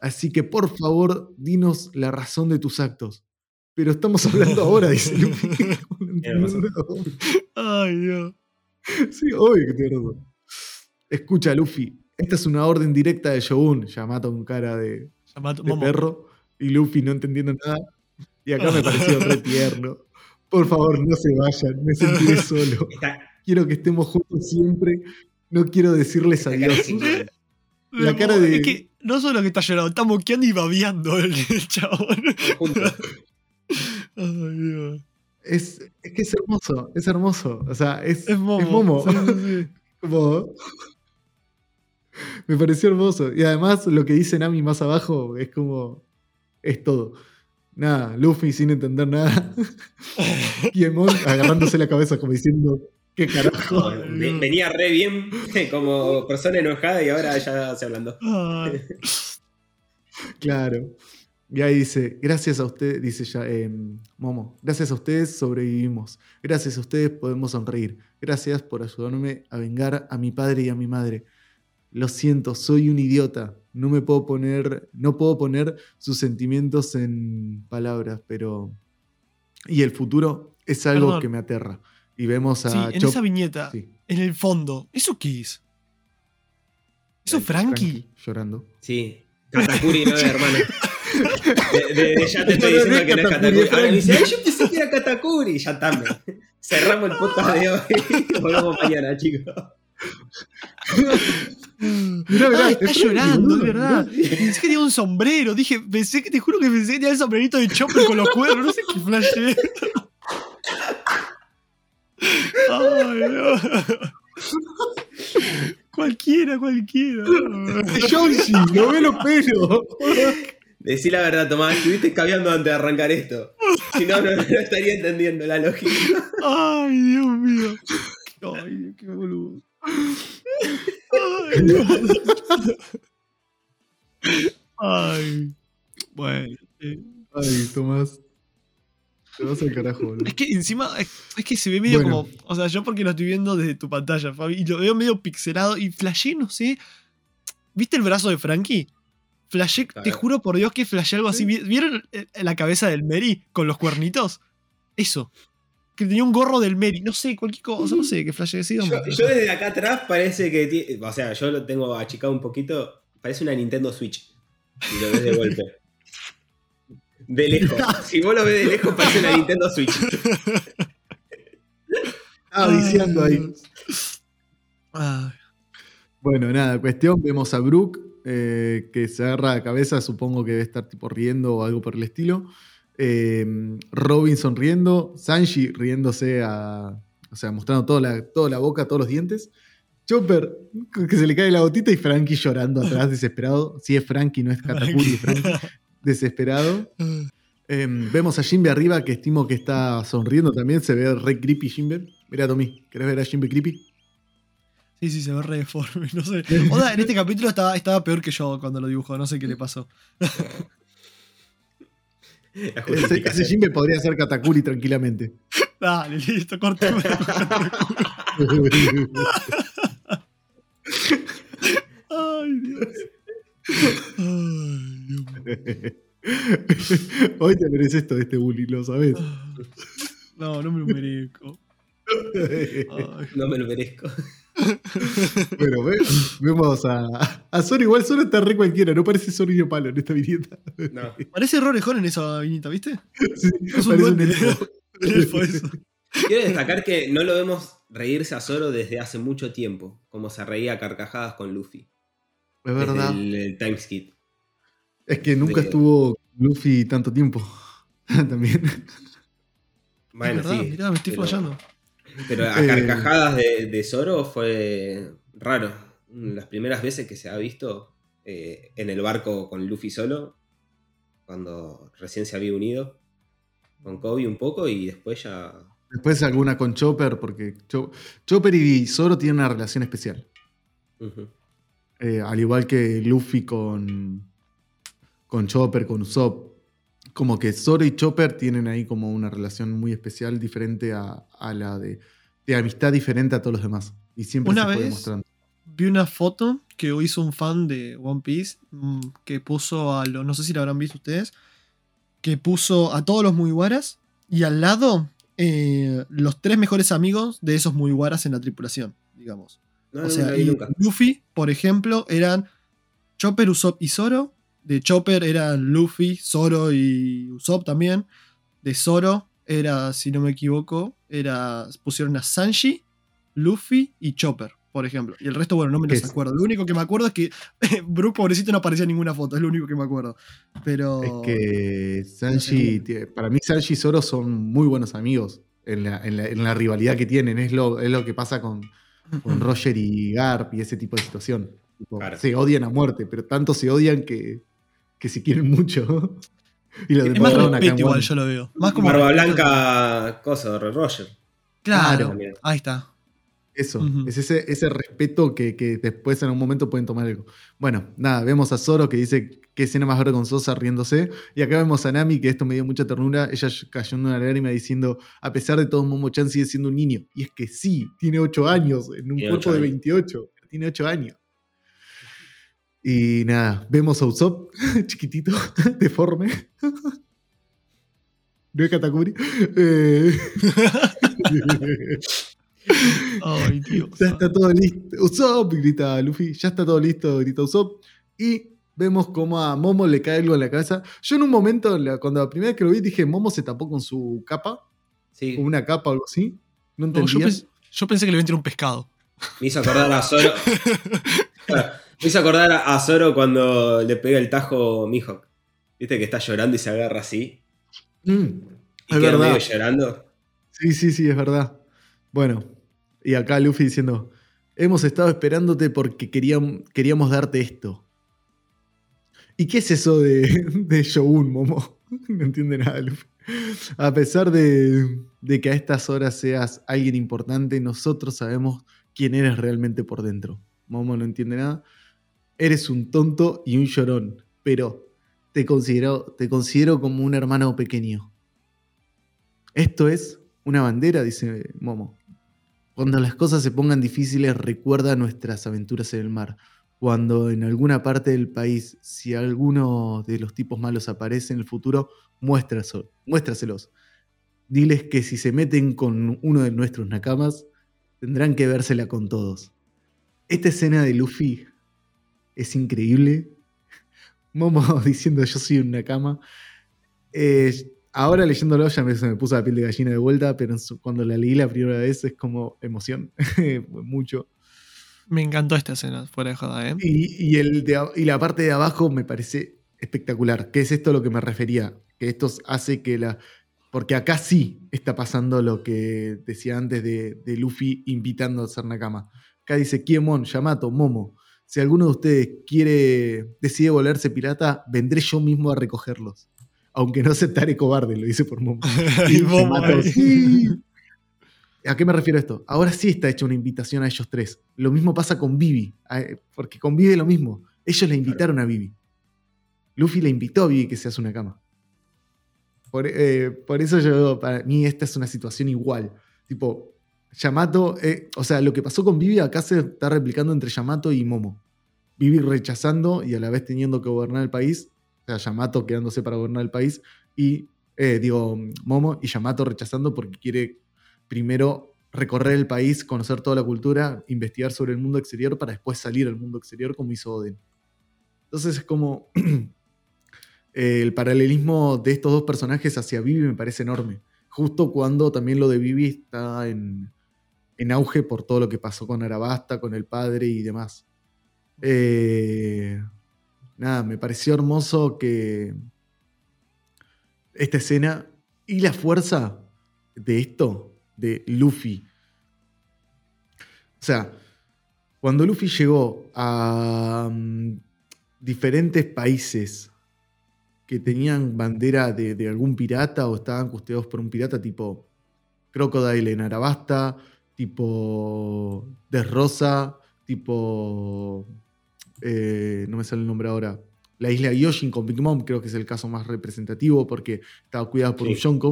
Así que por favor, dinos la razón de tus actos. Pero estamos hablando ahora, dice Luffy. Ay, Dios. Sí, obvio que tiene razón. Escucha, Luffy, esta es una orden directa de Shogun. Yamato con cara de, de perro. Y Luffy no entendiendo nada. Y acá me pareció re tierno. Por favor, no se vayan, me sentiré solo. Quiero que estemos juntos siempre. No quiero decirles adiós. La cara de. Es que no solo que está llorando, está moqueando y babeando el, chabón. Dios. Es, es, que es hermoso, es hermoso. O sea, es, es momo. Como, me pareció hermoso. Y además, lo que dice Nami más abajo es como. Es todo. Nada, Luffy sin entender nada. y Emon agarrándose la cabeza, como diciendo: ¿Qué carajo? Venía re bien como persona enojada y ahora ya se hablando. claro. Y ahí dice, gracias a ustedes, dice ya eh, Momo, gracias a ustedes sobrevivimos. Gracias a ustedes podemos sonreír. Gracias por ayudarme a vengar a mi padre y a mi madre. Lo siento, soy un idiota. no me puedo poner, no puedo poner sus sentimientos en palabras, pero... Y el futuro es algo que me aterra. Y vemos a... Sí, en esa viñeta, en el fondo, ¿eso qué es? ¿Eso es Frankie? Llorando. Sí, Katakuri no hermano. De, ya te estoy diciendo que no es Katakuri. Ahora me dice, yo pensé que era Katakuri. Ya también. Cerramos el podcast de hoy. Volvemos mañana, chicos. Mirá, está llorando, de verdad. Pensé que tenía un sombrero. Dije, pensé que te juro que pensé que tenía el sombrerito de Chopper con los cuernos. No sé qué flash Ay, Dios. Cualquiera, cualquiera. Joyce, no ve los pelos. Decí la verdad, Tomás, estuviste cambiando antes de arrancar esto. Si no, no, estaría entendiendo la lógica. Ay, Dios mío. Ay, qué boludo. Ay, Dios. Ay. Bueno. Eh. Ay, Tomás. Te vas al carajo, boludo. Es que encima, es, que se ve medio como. O sea, yo porque lo estoy viendo desde tu pantalla, Fabi, y lo veo medio pixelado y flashé, no sé. ¿Viste el brazo de Frankie? Flashé, te juro por Dios que flashé algo así. ¿Vieron la cabeza del Mary con los cuernitos? Eso. Que tenía un gorro del Mary. No sé, cualquier cosa, no sé qué flashé Yo, yo desde acá atrás parece que. O sea, yo lo tengo achicado un poquito. Parece una Nintendo Switch. Y lo ves de golpe. De lejos. Si vos lo ves de lejos, parece una Nintendo Switch. Ah, diciendo ahí. Bueno, nada, cuestión, vemos a Brooke eh, que se agarra la cabeza, supongo que debe estar tipo riendo o algo por el estilo. Eh, Robinson riendo, Sanji riéndose a. O sea, mostrando toda la, toda la boca, todos los dientes. Chopper, que se le cae la gotita y Frankie llorando atrás, desesperado. Si es Frankie, no es Katakuri, Frankie desesperado. Em, vemos a Jimbe arriba, que estimo que está sonriendo también. Se ve re creepy Jimbe. Mira, Tommy, ¿querés ver a Jimbe creepy? Sí, sí, se ve re deforme. No sé. Oda, en este capítulo estaba, estaba peor que yo cuando lo dibujó. No sé qué le pasó. ese, Jimbe podría ser Katakuri tranquilamente. Dale, listo, cortame. Ay, Dios. Hoy te mereces esto de este bullying, ¿lo sabes? No, no me lo merezco. No me lo merezco. Bueno, vemos a, a Sora. Igual Sora está re cualquiera, no parece Sora Palo en esta viñeta. No. Parece Rorejón en esa viñeta, ¿viste? Sí, es un parece Quiero destacar que no lo vemos reírse a Zoro desde hace mucho tiempo, como se reía a carcajadas con Luffy. Es verdad. El, el es que nunca estuvo Luffy tanto tiempo. También. Bueno, sí. Mirá, me estoy fallando. Pero a eh, carcajadas de, de, Zoro fue raro. Las primeras veces que se ha visto eh, en el barco con Luffy solo, cuando recién se había unido con Kobe un poco y después ya. Después alguna con Chopper, porque Chopper y Zoro tienen una relación especial. Eh, al igual que Luffy con, con Chopper, con Usopp. Como que Zoro y Chopper tienen ahí como una relación muy especial, diferente a, la de, de, amistad diferente a todos los demás. Y siempre una se vez Vi una foto que hizo un fan de One Piece mm, que puso a los, no sé si lo habrán visto ustedes, que puso a todos los Mugiwaras y al lado eh, los tres mejores amigos de esos Mugiwaras en la tripulación, digamos. o sea, Luffy, por ejemplo, eran Chopper, Usopp y Zoro de Chopper eran Luffy, Zoro y Usopp también. De Zoro era, si no me equivoco, era pusieron a Sanji, Luffy y Chopper, por ejemplo. Y el resto, bueno, no me los acuerdo. Lo único que me acuerdo es que Brook, pobrecito, no aparecía en ninguna foto. Es lo único que me acuerdo. Pero. Es que Sanji, para mí, Sanji y Zoro son muy buenos amigos en la, rivalidad que tienen. Es lo, es lo que pasa con, con Roger y Garp y ese tipo de situación. Se odian a muerte, pero tanto se odian que que se quieren mucho. y lo es más respeto igual, yo lo veo. Más como Barba Blanca, cosa, de Roger. Claro, ahí está. Eso, es ese, ese respeto que, que, después en un momento pueden tomar algo. Bueno, nada, vemos a Zoro que dice que escena más vergonzosa riéndose. Y acá vemos a Nami, que esto me dio mucha ternura, ella cayendo una lágrima diciendo, a pesar de todo, Momo-chan sigue siendo un niño. Y es que sí, tiene 8 años, en un cuerpo de 28, tiene 8 años. Y nada, vemos a Usopp, chiquitito, deforme. No es Katakuri. Eh, Ay, Dios. ya está todo listo. Usopp, grita Luffy. Ya está todo listo, grita Usopp. Y vemos como a Momo le cae algo en la cabeza. Yo en un momento, cuando la primera vez que lo vi, dije, Momo se tapó con su capa. Sí, Con una capa o algo así. No No, yo, entendía. pens- yo pensé que le iba a entrar un pescado. me hizo acordar a Zoro. Me hizo acordar a Zoro cuando le pega el tajo Mihawk. Viste que está llorando y se agarra así. Mm, Y es queda verdad. medio llorando. Sí, sí, sí, es verdad. Bueno, y acá Luffy diciendo, hemos estado esperándote porque queríamos, queríamos darte esto. ¿Y qué es eso de, de Shogun, Momo? No entiende nada, Luffy. A pesar de, de que a estas horas seas alguien importante, nosotros sabemos quién eres realmente por dentro. Momo no entiende nada. Eres un tonto y un llorón, pero te considero, te considero como un hermano pequeño. Esto es una bandera, dice Momo. Cuando las cosas se pongan difíciles, recuerda nuestras aventuras en el mar. Cuando en alguna parte del país, si alguno de los tipos malos aparece en el futuro, muéstraselos. Diles que si se meten con uno de nuestros nakamas, tendrán que vérsela con todos. Esta escena de Luffy es increíble. Momo diciendo yo soy un nakama. Eh, ahora leyéndolo ya me, se me puso la piel de gallina de vuelta, pero su- cuando la leí la primera vez es como emoción. Mucho. Me encantó esta escena, fuera de joda, ¿eh? Y, y el de y la parte de abajo me parece espectacular. Que es esto a lo que me refería. Que esto hace que la. Porque acá sí está pasando lo que decía antes de, de Luffy invitando a ser Nakama. Acá dice Kiemon, Yamato, Momo. Si alguno de ustedes quiere, decide volverse pirata, vendré yo mismo a recogerlos. Aunque no aceptaré cobarde, lo dice por Momo. ¿A qué me refiero esto? Ahora sí está hecha una invitación a ellos tres. Lo mismo pasa con Vivi, porque con Vivi es lo mismo. Ellos le invitaron a Vivi. Luffy le invitó a Vivi que se hace una cama. Por, eh, por eso yo, para mí, esta es una situación igual. Tipo, Yamato, eh, o sea, lo que pasó con Vivi acá se está replicando entre Yamato y Momo. Vivi rechazando y a la vez teniendo que gobernar el país. O sea, Yamato quedándose para gobernar el país. Y, eh, digo, Momo y Yamato rechazando porque quiere primero recorrer el país, conocer toda la cultura, investigar sobre el mundo exterior para después salir al mundo exterior como hizo Oden. Entonces es como eh, el paralelismo de estos dos personajes hacia Vivi me parece enorme. Justo cuando también lo de Vivi está en, en auge por todo lo que pasó con Arabasta, con el padre y demás. Eh, nada, me pareció hermoso que esta escena y la fuerza de esto, de Luffy. O sea, cuando Luffy llegó a mm, diferentes países que tenían bandera de, de algún pirata o estaban custodiados por un pirata tipo Crocodile en Arabasta, tipo Desrosa, tipo... eh, no me sale el nombre ahora. La isla de Yoshin con Big Mom creo que es el caso más representativo porque estaba cuidado por Sí. un Yonko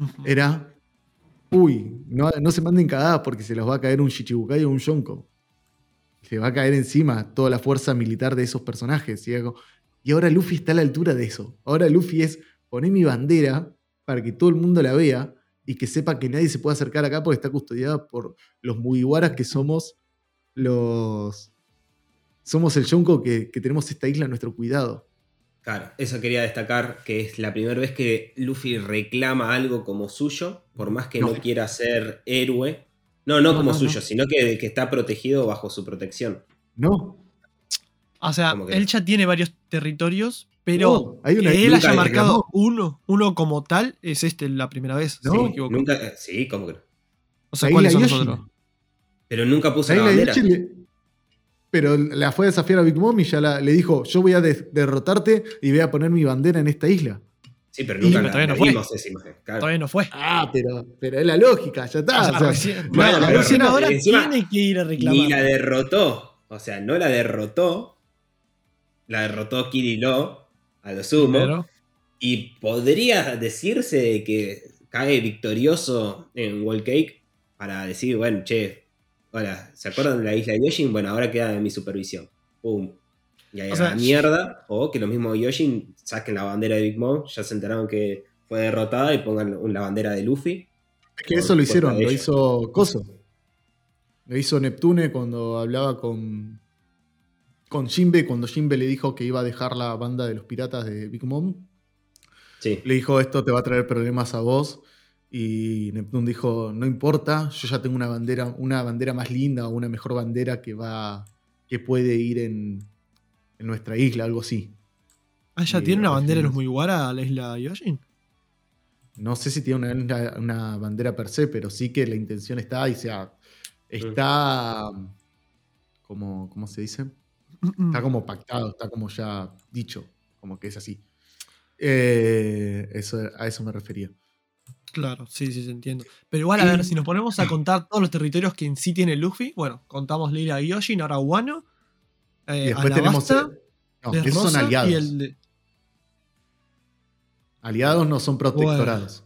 Ujú. era, uy, no, no se manden cagadas porque se les va a caer un Shichibukai o un Yonko. Se va a caer encima toda la fuerza militar de esos personajes. Y, hago- y ahora Luffy está a la altura de eso. Ahora Luffy es poner mi bandera para que todo el mundo la vea y que sepa que nadie se puede acercar acá porque está custodiada por los Mugiwaras que somos los... Somos el Yonko que, que tenemos esta isla a nuestro cuidado. Claro, eso quería destacar, que es la primera vez que Luffy reclama algo como suyo, por más que no, No. quiera ser héroe. No, no, No, como no, suyo, no. sino que, que está protegido bajo su protección. No, O sea, él ya tiene varios territorios, pero No, una- que él haya marcado uno, uno como tal, es este la primera vez, No, no me equivoco. Nunca, eh, sí, como que no. o sea, la ¿cuáles son los otros? Pero nunca puso la la bandera. Yoshi le- Pero la fue a desafiar a Big Mom y ya la- le dijo: Yo voy a derrotarte y voy a poner mi bandera en esta isla. Sí, pero Y- nunca pero la, todavía no la fue. vimos esa imagen. claro. Todavía no fue. Ah, pero, pero es la lógica, ya está. O sea, o sea, recién, bueno, pero ahora encima tiene que ir a reclamar. Ni la derrotó. O sea, no la derrotó. La derrotó Kirilo a lo sumo. Primero. Y podría decirse que cae victorioso en Wall Cake para decir, bueno, che, hola, ¿se acuerdan de la isla de Yoshin? Bueno, ahora queda en mi supervisión. Pum. y ahí a la mierda, o que lo mismo Yoshin saquen la bandera de Big Mom, ya se enteraron que fue derrotada y pongan la bandera de Luffy. Es que eso lo hicieron, lo hizo Coso. Lo hizo Neptune cuando hablaba con, con Jinbe, cuando Jinbe le dijo que iba a dejar la banda de los piratas de Big Mom. Sí. Le dijo, esto te va a traer problemas a vos. Y Neptune dijo, no importa, yo ya tengo una bandera, una bandera más linda o una mejor bandera que va, que puede ir en, en nuestra isla, algo así. Ah, ¿ya tiene una bandera de los Mugiwara la isla Yoshin? No sé si tiene una, bandera per se, pero sí que la intención está y sea, está como, ¿cómo se dice? Está como pactado, está como ya dicho, como que es así. Eh, eso, a eso me refería. Claro, sí, sí, se entiendo. Pero igual, a ver, si nos ponemos a contar todos los territorios que en sí tiene Luffy, bueno, contamos Lila y Yoshin, ahora Wano, eh, y después tenemos. No, esos son aliados. Aliados no son protectorados.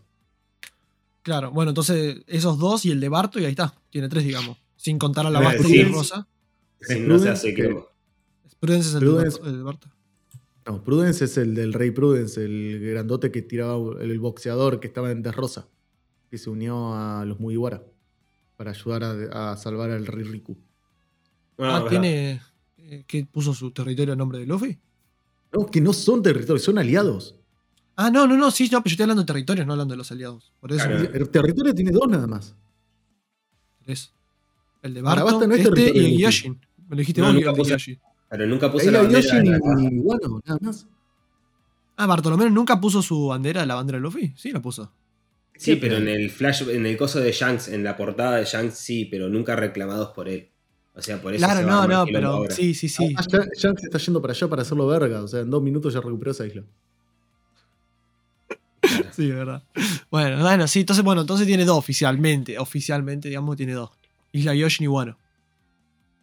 Claro, bueno, entonces esos dos y el de Barto, y ahí está. Tiene tres, digamos. Sin contar a la Barto y Rosa. no se hace, creo. Prudence es el, de Barto. No, Prudence es el del Rey Prudence, el grandote que tiraba el, boxeador que estaba en Rosa, que se unió a los Mugiwara para ayudar a, salvar al Rey Riku. ah, tiene. Eh, ¿Que puso su territorio a nombre de Luffy? No, que no son territorios, son aliados. Ah, no, no, no, sí, no, pero yo estoy hablando de territorios, no hablando de los aliados. Por eso. El territorio tiene dos nada más. Tres. El de Barto, no este y el Yoshin. Me lo dijiste vos, el Yoshin. Pero nunca puso la bandera. Yoshin y bueno, nada más. Ah, Bartolomé nunca puso su bandera, la bandera de Luffy. Sí, la puso. Sí, pero en el flash, en el coso de Shanks, en la portada de Shanks, sí, pero nunca reclamados por él. O sea, por eso. Claro, no, no, pero sí, sí, sí. Ah, Shanks está yendo para allá para hacerlo verga. O sea, en dos minutos ya recuperó esa isla. sí, verdad. Bueno, bueno, sí, entonces, bueno, entonces tiene dos oficialmente. Oficialmente, digamos, tiene dos. Isla Yoshin y Wano.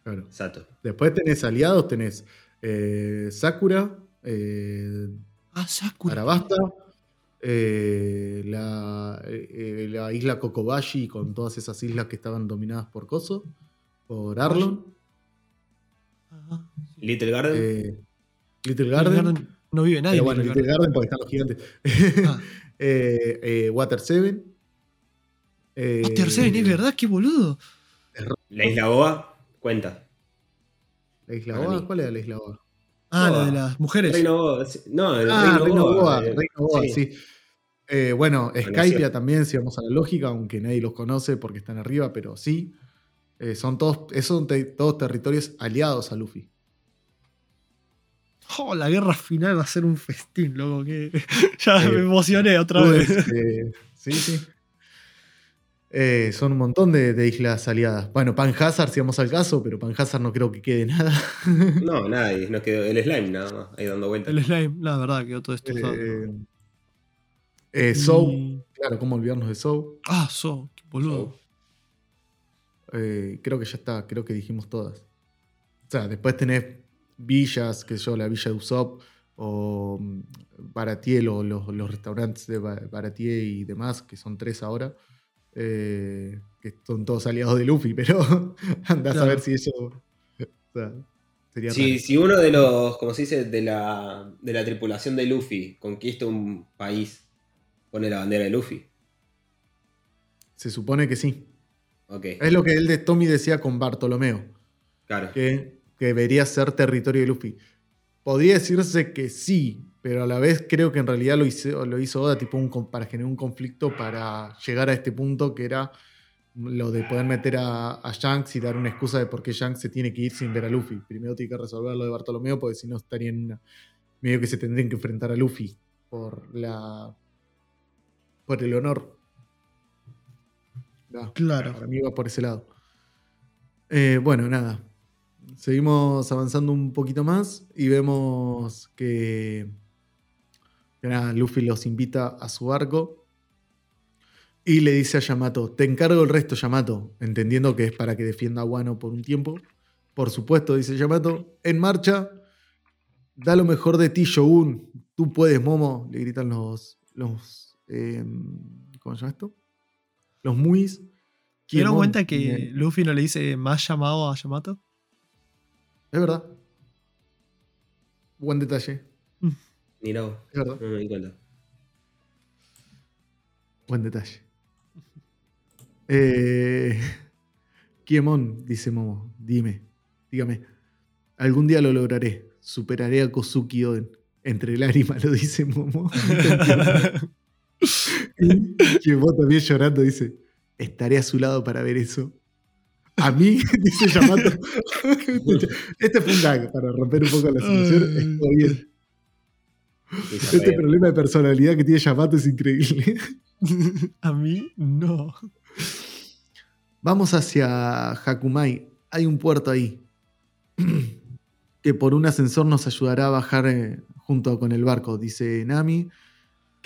Claro. Exacto. Después tenés aliados, tenés eh, Sakura, eh, ah, Sakura. Arabasta, eh, la, la, isla Kokobashi con todas esas islas que estaban dominadas por Koso, por Arlon. Little Garden. Little Garden. No vive nadie. Pero bueno, Little Garden porque están los gigantes. Ah. Eh, eh, Water 7. Eh, Water 7, es verdad, qué boludo. La isla Boa cuenta. ¿La isla Boa? ¿Cuál era la isla Boa? Ah, la de las mujeres. Reino Boa. No, el ah, Reino, Boa. Reino Boa, sí. bueno, Skypia también, si vamos a la lógica, aunque nadie los conoce porque están arriba, pero sí. son todos, son todos territorios aliados a Luffy. Oh, la guerra final va a ser un festín, loco. Que ya me emocioné otra vez. Eh, sí, sí. Eh, son un montón de, islas aliadas. Bueno, Panhazard, si vamos al caso, pero Panhazard no creo que quede nada. no, nadie. No quedó el slime nada más, ahí dando vueltas. El slime, la verdad, quedó todo esto. Eh, eh, Soul, claro, ¿cómo olvidarnos de Soul? Ah, Soul, qué boludo. creo que ya está, creo que dijimos todas. O sea, después tenés villas, que yo, la villa de Usopp, o mm, Baratiel, o los, restaurantes de Baratier y demás, que son tres ahora, eh, que son todos aliados de Luffy, pero andás a ver si eso. sería si uno de los, como se dice, de la, de la tripulación de Luffy conquista un país, pone la bandera de Luffy. Se supone que sí. Es lo que él de Tommy decía con Bartolomeo. Claro. Que que debería ser territorio de Luffy. Podría decirse que sí, pero a la vez creo que en realidad lo hizo, lo hizo Oda tipo un, para generar un conflicto para llegar a este punto que era lo de poder meter a, a, Shanks y dar una excusa de por qué Shanks se tiene que ir sin ver a Luffy. Primero tiene que resolver lo de Bartolomeo porque si no estarían medio que se tendrían que enfrentar a Luffy por la por el honor. claro. Para mí va por ese lado. Eh, bueno, nada. Seguimos avanzando un poquito más y vemos que, Luffy los invita a su barco y le dice a Yamato, te encargo el resto Yamato, entendiendo que es para que defienda a Wano por un tiempo. Por supuesto, dice Yamato, en marcha, da lo mejor de ti Shogun, tú puedes Momo, le gritan los, los em, ¿cómo se llama esto? Los muis. ¿Dieron cuenta que Luffy no le dice más llamado a Yamato? Es verdad. Buen detalle. Mira, no me di cuenta. Buen detalle. Eh, Kiemon, dice Momo, dime, dígame, algún día lo lograré, superaré a Kozuki Oden. Entre lágrimas lo dice Momo. Kiemon también llorando dice, estaré a su lado para ver eso. A mí, dice Yamato. este fue un gag para romper un poco la situación. Estoy bien. Este problema de personalidad que tiene Yamato es increíble. A mí, no. Vamos hacia Hakumai. Hay un puerto ahí. que por un ascensor nos ayudará a bajar eh, junto con el barco, dice Nami.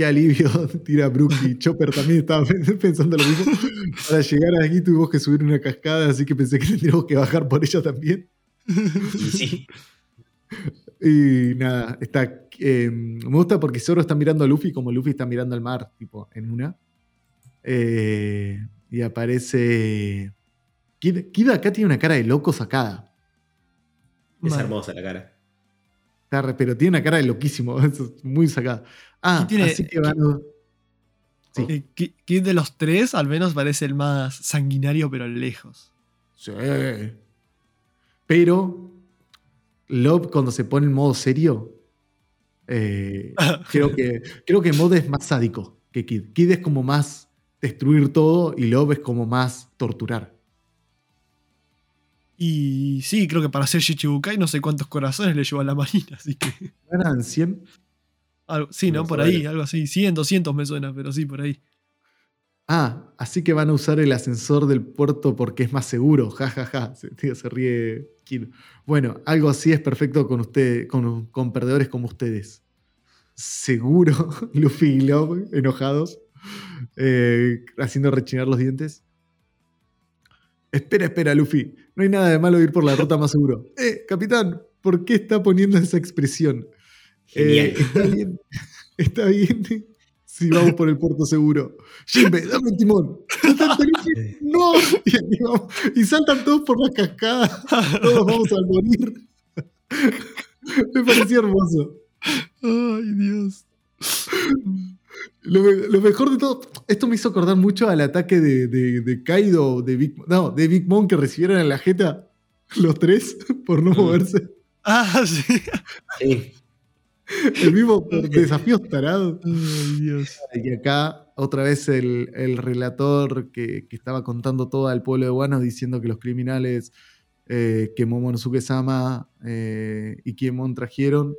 Qué alivio, tira Brook y Chopper también estaba pensando lo mismo. Para llegar aquí tuvimos que subir una cascada, así que pensé que tendríamos que bajar por ella también. Sí. Y nada, está. Em, me gusta porque Zoro está mirando a Luffy como Luffy está mirando al mar, tipo, en una. Eh, y aparece. Kid, acá tiene una cara de loco sacada. Es hermosa la cara. Pero tiene una cara de loquísimo, muy sacada. Ah, tiene, así que van. Sí. Eh, de los tres al menos parece el más sanguinario, pero lejos. Sí. Pero Love cuando se pone en modo serio, eh, creo, que, creo que Mod es más sádico que Kid. Kid es como más destruir todo y Love es como más torturar. Y sí, creo que para ser Shichibukai no sé cuántos corazones le lleva a la marina, así que. ¿Ganan 100? Sí, ¿no? Por ahí, algo así. 100, 200 me suena, pero sí, por ahí. Ah, así que van a usar el ascensor del puerto porque es más seguro. Ja, ja, ja. Se, ríe Kid. Bueno, algo así es perfecto con, usted, con, con perdedores como ustedes. Seguro, Luffy y Love enojados, eh, haciendo rechinar los dientes. Espera, espera, Luffy. No hay nada de malo ir por la ruta más seguro. Eh, capitán, ¿por qué está poniendo esa expresión? Eh, está bien. Está bien si vamos por el puerto seguro. Jimbe, dame un timón. no. Y, saltan todos por la cascada. Todos vamos a morir. Me pareció hermoso. Ay, Dios. Lo, mejor de todo, esto me hizo acordar mucho al ataque de, de, Kaido, de Big, no, de Big Mom que recibieron en la jeta los tres por no mm. moverse. Ah, sí. El mismo desafío tarado. Y acá, otra vez, el, relator que, estaba contando todo al pueblo de Wano diciendo que los criminales eh, que Momonosuke-sama eh, y Kiemon trajeron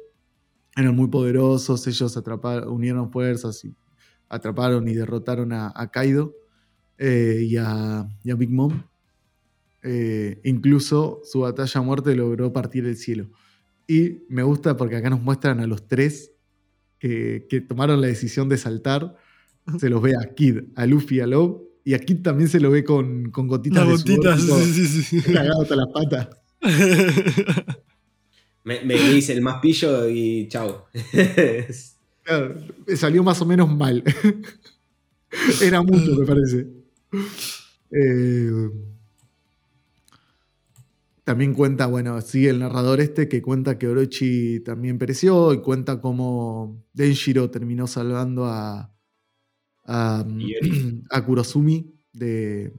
eran muy poderosos. Ellos atraparon, unieron fuerzas y atraparon y derrotaron a, Kaido eh, y, a, Big Mom. Incluso su batalla a muerte logró partir el cielo. Y me gusta porque acá nos muestran a los tres que tomaron la decisión de saltar. Se los ve a Kid, a Luffy, a Love. Y a Kid también se lo ve con, con gotitas de gotitas, sí, sí, sí. Cagado hasta las patas. me, me dice el más pillo y chao. salió más o menos mal. Era mucho, me parece. Eh, también cuenta, bueno, sigue el narrador este que cuenta que Orochi también pereció y cuenta cómo Denshiro terminó salvando a, a, a Kurosumi de.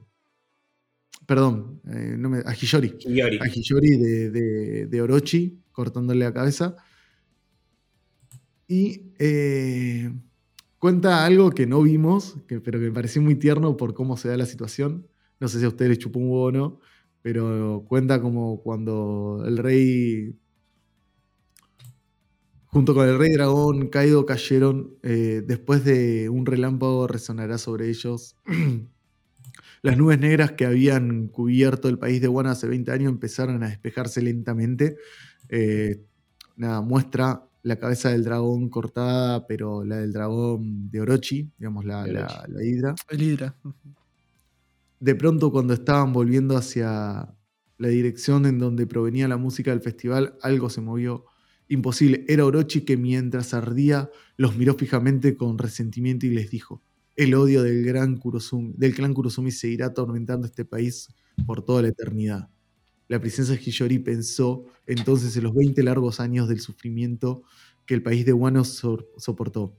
Perdón, eh, a Hiyori. A Hiyori de, de, Orochi, cortándole la cabeza. Y eh, cuenta algo que no vimos, que, pero que me pareció muy tierno por cómo se da la situación. No sé si a ustedes les chupó un huevo o no, pero cuenta como cuando el rey, junto con el rey dragón, Kaido cayeron, eh, después de un relámpago resonará sobre ellos. Las nubes negras que habían cubierto el país de Wano hace 20 años empezaron a despejarse lentamente. Eh, nada, muestra la cabeza del dragón cortada, pero la del dragón de Orochi, digamos, la, la, la hidra. El hidra de pronto cuando estaban volviendo hacia la dirección en donde provenía la música del festival, algo se movió. Imposible. Era Orochi que mientras ardía los miró fijamente con resentimiento y les dijo, el odio del, gran del clan Kurosumi seguirá atormentando este país por toda la eternidad. La princesa Hiyori pensó entonces en los 20 largos años del sufrimiento que el país de Wano soportó,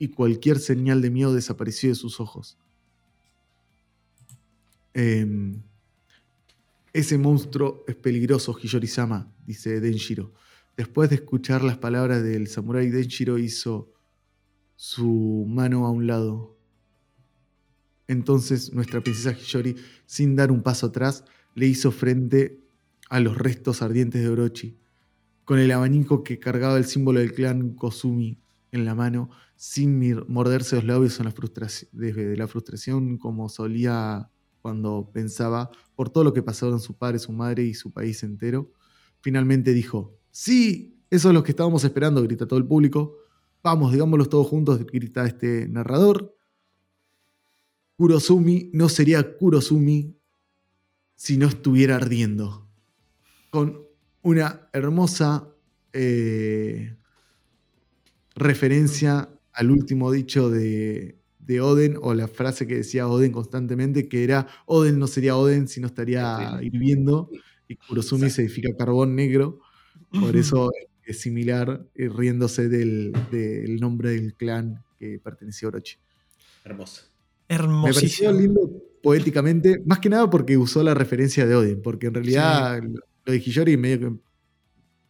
y cualquier señal de miedo desapareció de sus ojos. Em, ese monstruo es peligroso, Hiyori-sama, dice Denjiro. Después de escuchar las palabras del samurái, Denjiro hizo su mano a un lado. Entonces nuestra princesa Hiyori, sin dar un paso atrás, le hizo frente a los restos ardientes de Orochi. Con el abanico que cargaba el símbolo del clan Kosumi en la mano, sin morderse los labios la desde la frustración como solía cuando pensaba por todo lo que pasaron su padre, su madre y su país entero, finalmente dijo, sí, eso es lo que estábamos esperando, grita todo el público. Vamos, digámoslo todos juntos, grita este narrador. Kurosumi no sería Kurosumi si no estuviera ardiendo. Con una hermosa eh, referencia al último dicho de, de, Oden, o la frase que decía Oden constantemente, que era Oden no sería Oden si no estaría hirviendo, y Kurosumi significa carbón negro, por eso es similar, eh, riéndose del, del, nombre del clan que pertenecía a Orochi. Hermoso. Hermosísimo. Me pareció lindo poéticamente, más que nada porque usó la referencia de Odin, porque en realidad lo de Hiyori medio que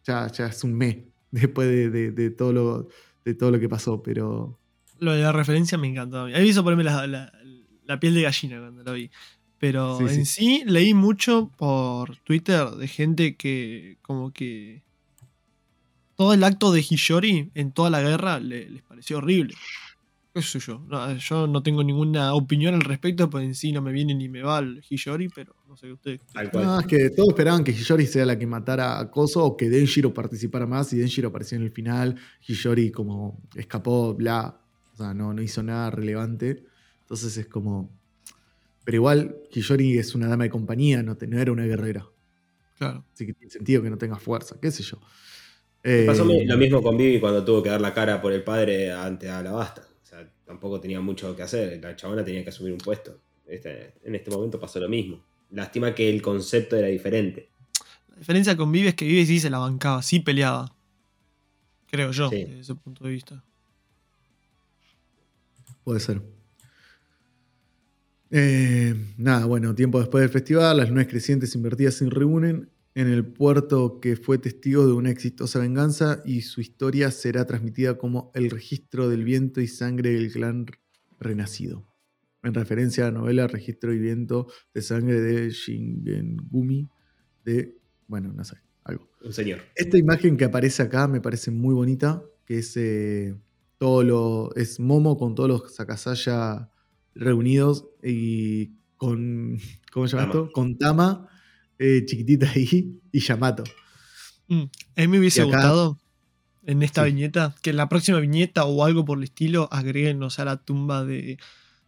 ya, ya es un me después de, todo lo, de todo lo que pasó, pero... Lo de la referencia me encantó. A mí me hizo ponerme la, piel de gallina cuando lo vi. Pero en sí. leí mucho por Twitter de gente que como que todo el acto de Hiyori en toda la guerra les pareció horrible qué sé yo. No, yo no tengo ninguna opinión al respecto, pues en sí no me viene ni me va el Hiyori, pero no sé ustedes. No, es que todos esperaban que Hiyori sea la que matara a Koso o que Denjiro participara más y Denjiro apareció en el final. Hiyori como escapó, bla. O sea, no, no hizo nada relevante. Entonces es como. Pero igual, Hiyori es una dama de compañía, no, no era una guerrera. Claro. Así que tiene sentido que no tenga fuerza, qué sé yo. Pasó eh, lo mismo con Vivi cuando tuvo que dar la cara por el padre ante Alabasta tampoco tenía mucho que hacer. La chabona tenía que asumir un puesto. Este, en este momento pasó lo mismo. Lástima que el concepto era diferente. La diferencia con Vive es que Vive sí se la bancaba, sí peleaba. Creo yo, desde ese punto de vista. Puede ser. Eh, nada, bueno, tiempo después del festival, las nueve crecientes invertidas se reúnen en el puerto que fue testigo de una exitosa venganza y su historia será transmitida como el registro del viento y sangre del clan renacido, en referencia a la novela Registro y viento de sangre de Shingengumi de, bueno, no sé, algo. Un señor. Esta imagen que aparece acá me parece muy bonita, que es eh, todo lo, es Momo con todos los Sakasaya reunidos y con, ¿cómo se llama esto? Con Tama eh, chiquitita ahí y Yamato. Mm, a mí me hubiese gustado en esta viñeta que en la próxima viñeta o algo por el estilo agreguen a la tumba de,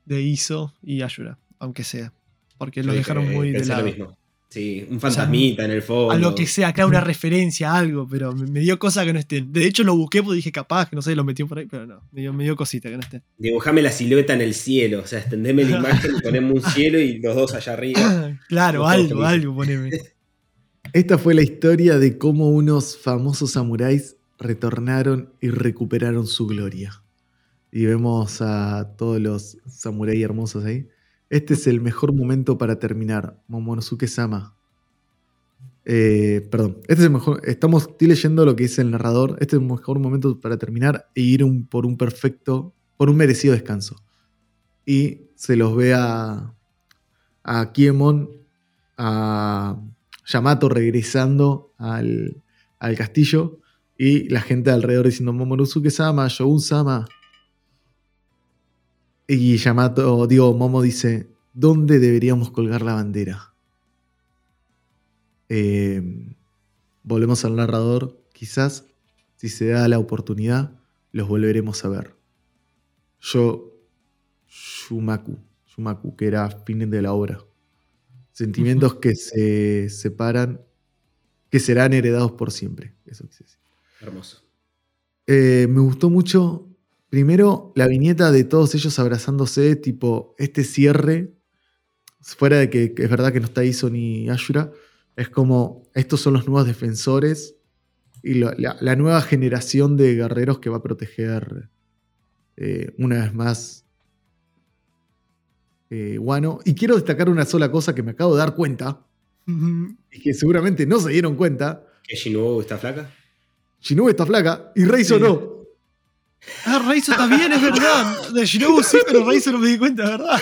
de Iso y Ayura, aunque sea. Porque lo dejaron muy de lado. Sí, un fantasmita en el fondo. A lo que sea, acá una referencia a algo, pero me, dio cosa que no estén. De hecho, lo busqué porque dije capaz, que no sé, lo metió por ahí, pero no, me dio, me dio cosita que no estén. Dibujame la silueta en el cielo, o sea, extendeme la imagen y poneme un cielo y los dos allá arriba. claro, algo, algo, poneme. Esta fue la historia de cómo unos famosos samuráis retornaron y recuperaron su gloria. Y vemos a todos los samuráis hermosos ahí. Este es el mejor momento para terminar, Momonosuke-sama. Eh, perdón, este es el mejor. Estamos, estoy leyendo lo que dice el narrador. Este es el mejor momento para terminar e ir por un perfecto, por un merecido descanso. Y se los ve a, Kiemon, a Yamato regresando al, al castillo y la gente alrededor diciendo Momonosuke-sama, Shogun-sama. Y Yamato, digo, Momo dice, ¿dónde deberíamos colgar la bandera? Em, volvemos al narrador, quizás, si se da la oportunidad, los volveremos a ver. Yo, Shumaku, Shumaku, que era fin de la obra. Sentimientos que se separan, que serán heredados por siempre. Eso. Hermoso. Eh, me gustó mucho Primero, la viñeta de todos ellos abrazándose, tipo, este cierre, fuera de que, es verdad que no está Iso ni Ashura, Es como, estos son los nuevos defensores y la, nueva generación de guerreros que va a proteger eh, una vez más eh, Wano. Y quiero destacar una sola cosa que me acabo de dar cuenta y que seguramente no se dieron cuenta. ¿Que Shinobu está flaca? Shinobu está flaca y Reizo no. Ah, Reizo también, es verdad. De Shinobu sí, pero Reizo no me di cuenta, ¿verdad?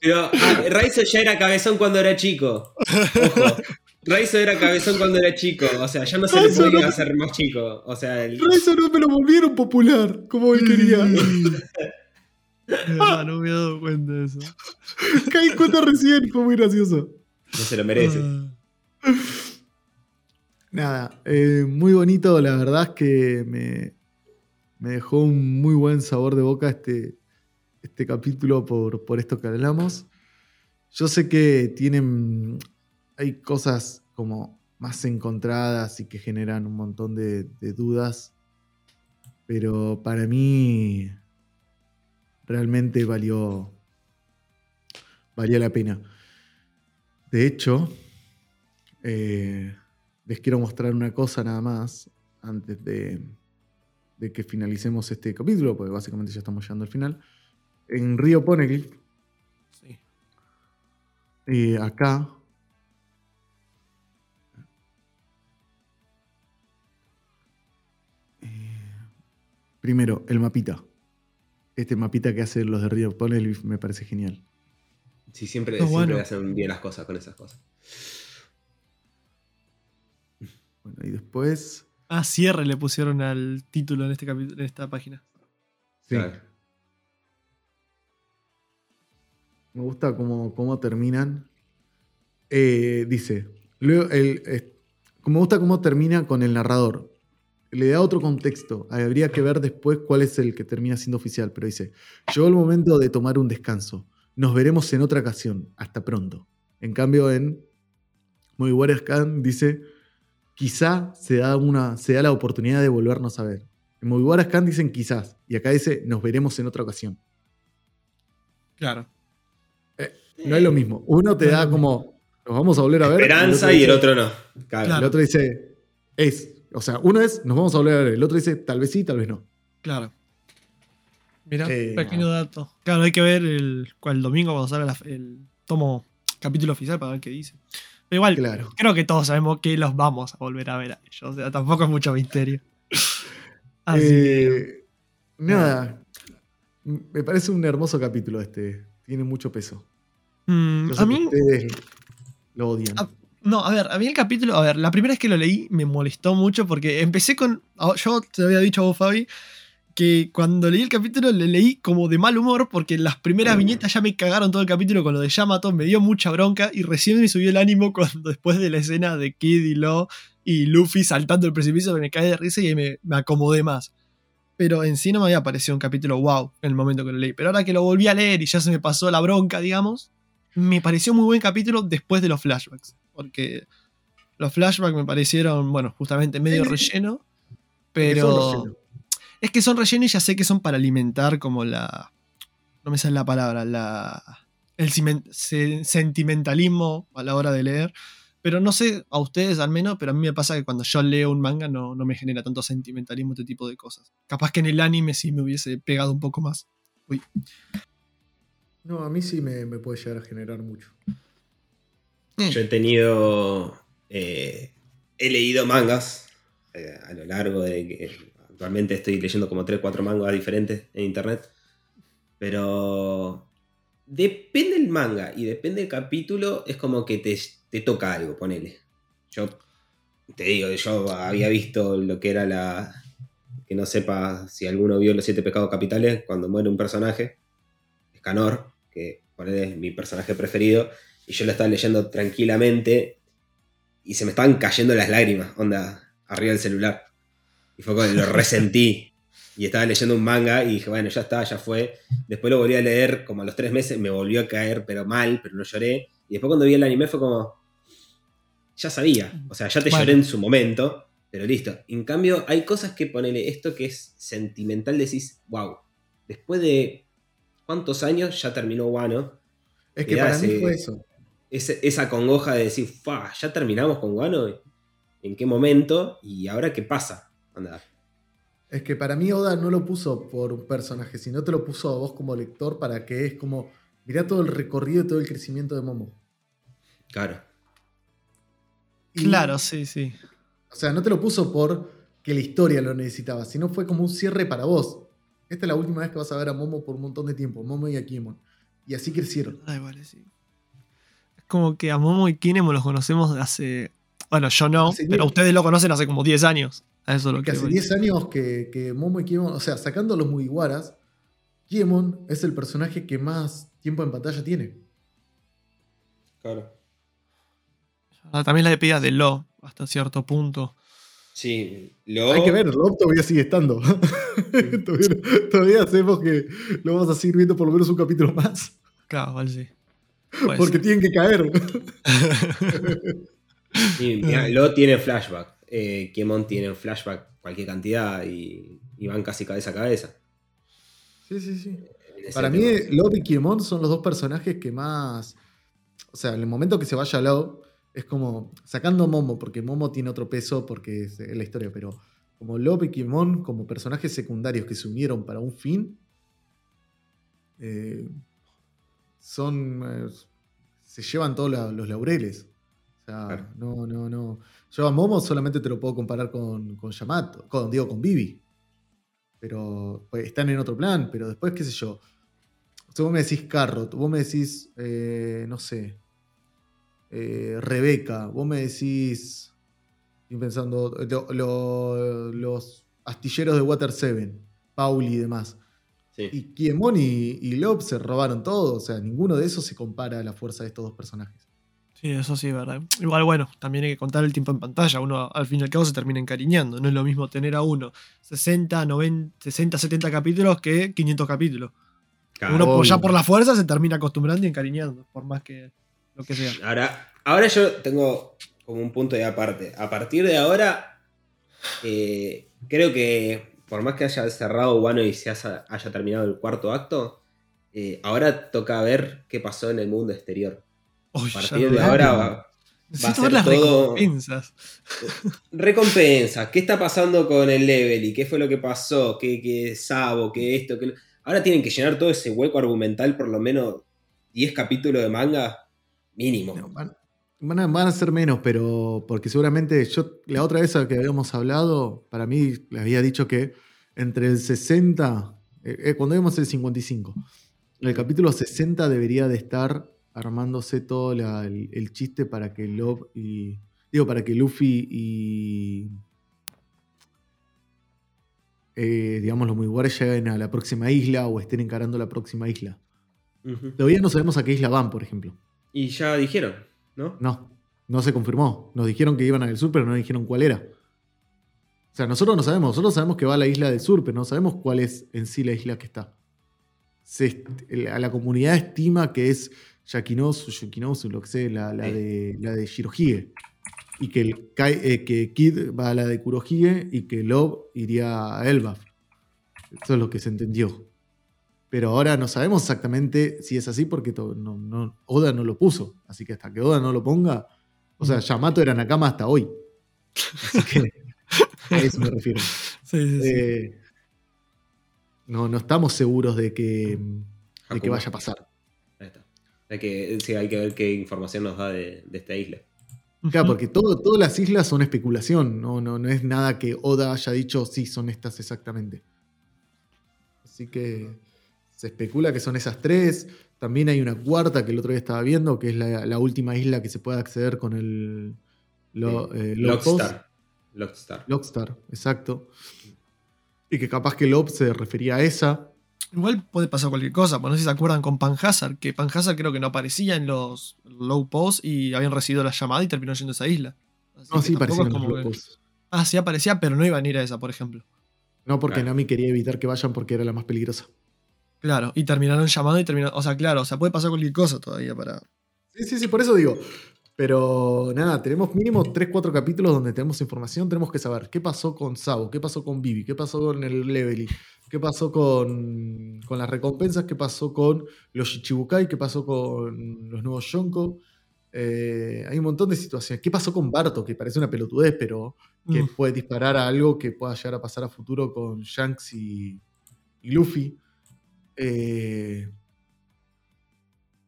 Pero ah, Raizo ya era cabezón cuando era chico. Ojo. Raizo era cabezón cuando era chico. O sea, ya no se le podía hacer más chico. O sea, el... Raizo no me lo volvieron popular, como él quería. no, no me he dado cuenta de eso. Caí cuenta recién, fue muy gracioso. No se lo merece. Ah. Nada, eh, muy bonito, la verdad es que me, me dejó un muy buen sabor de boca este, este capítulo por, por esto que hablamos. Yo sé que tienen. Hay cosas como más encontradas y que generan un montón de, dudas. Pero para mí. Realmente valió. Valió la pena. De hecho. Eh, les quiero mostrar una cosa nada más. Antes de, de que finalicemos este capítulo. Porque básicamente ya estamos llegando al final en Río Poneglyph. Sí. Eh, acá. Eh, primero, el mapita. Este mapita que hacen los de Río Poneglyph me parece genial. Sí, siempre, siempre hacen bien las cosas con esas cosas. Bueno, y después. Ah, cierre le pusieron al título en, este en esta página. Sí. Me gusta cómo, terminan. Eh, dice, luego me gusta cómo termina con el narrador. Le da otro contexto. Habría que ver después cuál es el que termina siendo oficial. Pero dice, llegó el momento de tomar un descanso. Nos veremos en otra ocasión. Hasta pronto. En cambio, en Muy Scan dice, quizá se da, una, se da la oportunidad de volvernos a ver. En Muy Scan dicen quizás. Y acá dice, nos veremos en otra ocasión. Claro. No es lo mismo. Uno te da como, nos vamos a volver a ver. Esperanza y el otro, no. El otro dice, es. O sea, uno es, nos vamos a volver a ver. El otro dice, tal vez sí, tal vez no. Claro. Mira, eh, pequeño dato. Claro, hay que ver el, el domingo cuando salga el tomo capítulo oficial para ver qué dice. Pero igual, claro. creo que todos sabemos que los vamos a volver a ver a ellos. O sea, tampoco es mucho misterio. Así eh, Nada. Me parece un hermoso capítulo este. Tiene mucho peso. Mm, a mí. lo odian. no, a ver, a mí el capítulo. A ver, la primera vez que lo leí me molestó mucho porque empecé con. Yo te había dicho a vos, Fabi, que cuando leí el capítulo le leí como de mal humor porque las primeras viñetas ya me cagaron todo el capítulo con lo de Yamato, me dio mucha bronca y recién me subió el ánimo cuando después de la escena de Kid y Lo y Luffy saltando el precipicio me cae de risa y me, me acomodé más pero en sí no me había parecido un capítulo wow en el momento que lo leí. Pero ahora que lo volví a leer y ya se me pasó la bronca, digamos, me pareció muy buen capítulo después de los flashbacks. Porque los flashbacks me parecieron, bueno, justamente medio relleno. Pero. Es que son relleno y ya sé que son para alimentar como la. No me sale la palabra, la. El sentimentalismo a la hora de leer. Pero no sé, a ustedes al menos, pero a mí me pasa que cuando yo leo un manga no, no me genera tanto sentimentalismo este tipo de cosas. Capaz que en el anime sí me hubiese pegado un poco más. Uy. No, a mí sí me, puede llegar a generar mucho. Mm. Yo he tenido. Eh, he leído mangas eh, a lo largo de que. Actualmente estoy leyendo como 3, 4 mangas diferentes en internet. Pero. Depende del manga y depende del capítulo, es como que te, te toca algo, ponele. Yo te digo, yo había visto lo que era la. Que no sepa si alguno vio los siete pecados capitales, cuando muere un personaje, Escanor, que es mi personaje preferido, y yo lo estaba leyendo tranquilamente y se me estaban cayendo las lágrimas, onda, arriba del celular. Y fue cuando lo resentí. Y estaba leyendo un manga y dije, bueno, ya está, ya fue. Después lo volví a leer como a los tres meses, me volvió a caer, pero mal, pero no lloré. Y después cuando vi el anime fue como, ya sabía. O sea, ya te lloré en su momento, pero listo. En cambio, hay cosas que ponele esto que es sentimental, decís, wow. Después de ¿Cuántos años ya terminó Wano? Es que para mí fue eso. esa congoja de decir, ya terminamos con Guano, ¿en qué momento? ¿Y ahora qué pasa? Es que para mí Oda no lo puso por un personaje, sino te lo puso a vos como lector para que es como, mirá todo el recorrido y todo el crecimiento de Momo. Claro. claro, sí, sí. O sea, no te lo puso por que la historia lo necesitaba, sino fue como un cierre para vos. Esta es la última vez que vas a ver a Momo por un montón de tiempo, Momo y a Kiemon. Y así crecieron. Ay, vale, sí. Es como que a Momo y Kinemon los conocemos de hace. Bueno, yo no, pero ustedes lo conocen hace como 10 años. Eso lo que hace 10 años que, Momo y Kiemon, o sea, sacando los Mugiwaras, Kiemon es el personaje que más tiempo en pantalla tiene. Claro. También la despedida de Lo, hasta cierto punto. Sí, lo... Hay que ver, Lo todavía sigue estando. todavía, hacemos que lo vamos a seguir viendo por lo menos un capítulo más. Claro, vale, sí. Porque tienen que caer. sí, Lo tiene flashback. Eh, Kiemon tiene flashback cualquier cantidad y, van casi cabeza a cabeza. Sí, sí, sí. Para mí, Lo y Kiemon son los dos personajes que más. O sea, en el momento que se vaya Lo, es como, sacando Momo, porque Momo tiene otro peso porque es, la historia, pero como Lop y Kimon como personajes secundarios que se unieron para un fin, eh, son, eh, se llevan todos los laureles. O sea, no, no, no. Yo a Momo solamente te lo puedo comparar con, con Yamato, con, digo, con Vivi. Pero pues, están en otro plan, pero después, qué sé yo. O vos me decís Carrot, vos me decís, eh, no sé, eh, Rebeca, vos me decís, estoy pensando, los astilleros de Water 7, Pauli y demás. Y Kiemon y, y Lob se robaron todo, o sea, ninguno de esos se compara a la fuerza de estos dos personajes. Sí, eso sí, verdad. Igual, bueno, también hay que contar el tiempo en pantalla. Uno al fin y al cabo se termina encariñando. No es lo mismo tener a uno 60, 90, 60, 70 capítulos que 500 capítulos. uno ya por la fuerza se termina acostumbrando y encariñando, por más que Ahora, ahora yo tengo como un punto de aparte. A partir de ahora, eh, creo que por más que haya cerrado Wano y se haya, terminado el cuarto acto, eh, ahora toca ver qué pasó en el mundo exterior. A partir de ahora va, a ser las todo... recompensas. recompensas. ¿Qué está pasando con el level? ¿Y qué fue lo que pasó? ¿Qué, qué Sabo? ¿Qué esto? Qué... Ahora tienen que llenar todo ese hueco argumental, por lo menos 10 capítulos de manga Mínimo. van, a, ser menos, pero porque seguramente yo, la otra vez que habíamos hablado, para mí le había dicho que entre el 60, eh, eh, cuando vemos el 55, el capítulo 60 debería de estar armándose todo el, chiste para que Love y. Digo, para que Luffy y. Eh, digamos, los muy lleguen a la próxima isla o estén encarando la próxima isla. Todavía no sabemos a qué isla van, por ejemplo. Y ya dijeron, ¿no? No, no se confirmó. Nos dijeron que iban al sur, pero no dijeron cuál era. O sea, nosotros no sabemos. Nosotros sabemos que va a la isla del sur, pero no sabemos cuál es en sí la isla que está. a la comunidad estima que es Yakinosu, Yukinosu, lo que sé, la, de, la de Shirohige. Y que, el, eh, que Kid va a la de Kurohige y que Love iría a Elbaf. Eso es lo que se entendió. Pero ahora no sabemos exactamente si es así porque no, Oda no lo puso. Así que hasta que Oda no lo ponga. O sea, Yamato era Nakama hasta hoy. Así que a eso me refiero. Eh, no, no estamos seguros de que, de que vaya a pasar. Hay que, sí, hay que ver qué información nos da de, esta isla. Claro, porque todo, todas las islas son especulación, no, no, no es nada que Oda haya dicho, sí, son estas exactamente. Así que se especula que son esas tres. También hay una cuarta que el otro día estaba viendo, que es la, última isla que se puede acceder con el lo, eh, Lockstar. Lockstar. exacto. Y que capaz que Lob se refería a esa. Igual puede pasar cualquier cosa, pues no sé si se acuerdan con Panhazard, que Panhazard creo que no aparecía en los low posts y habían recibido la llamada y terminó yendo a esa isla. no, sí aparecía en los low posts. Ah, sí aparecía, pero no iban a ir a esa, por ejemplo. No, porque Nami quería evitar que vayan porque era la más peligrosa. Claro, y terminaron llamando y terminaron. O sea, claro, o sea, puede pasar cualquier cosa todavía para. Sí, sí, sí, por eso digo. Pero nada, tenemos mínimo 3-4 capítulos donde tenemos información. Tenemos que saber qué pasó con Sabo, qué pasó con Vivi, qué pasó con el Levely, qué pasó con, con las recompensas, qué pasó con los Shichibukai, qué pasó con los nuevos Yonko. Eh, hay un montón de situaciones. ¿Qué pasó con Barto? Que parece una pelotudez, pero que Mm. puede disparar a algo que pueda llegar a pasar a futuro con Shanks y, y Luffy. Eh,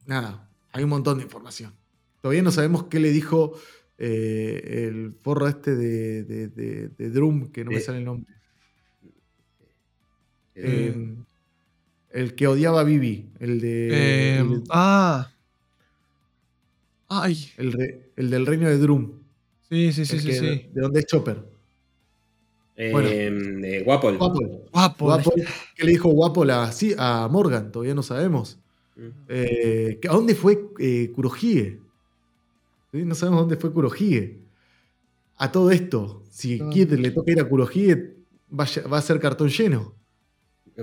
nada, hay un montón de información. Todavía no sabemos qué le dijo eh, el forro este de, de- de- de Drum, que no me sale el nombre. Eh, Eh, el que odiaba a Vivi, el de. Eh, el, de- ah. Ay. el re- el del reino de Drum. Sí, sí, sí, el sí, que- sí. De donde es Chopper. eh, bueno. eh, Guapol. Wapol. Guapo. Wapol, ¿Qué le dijo Wapol a, sí, a Morgan? Todavía no sabemos. Eh, ¿A dónde fue eh, Kurohige? ¿Sí? No sabemos dónde fue Kurohige. A todo esto, si. Kid le toca ir a Kurohige, va, a- va a ser cartón lleno.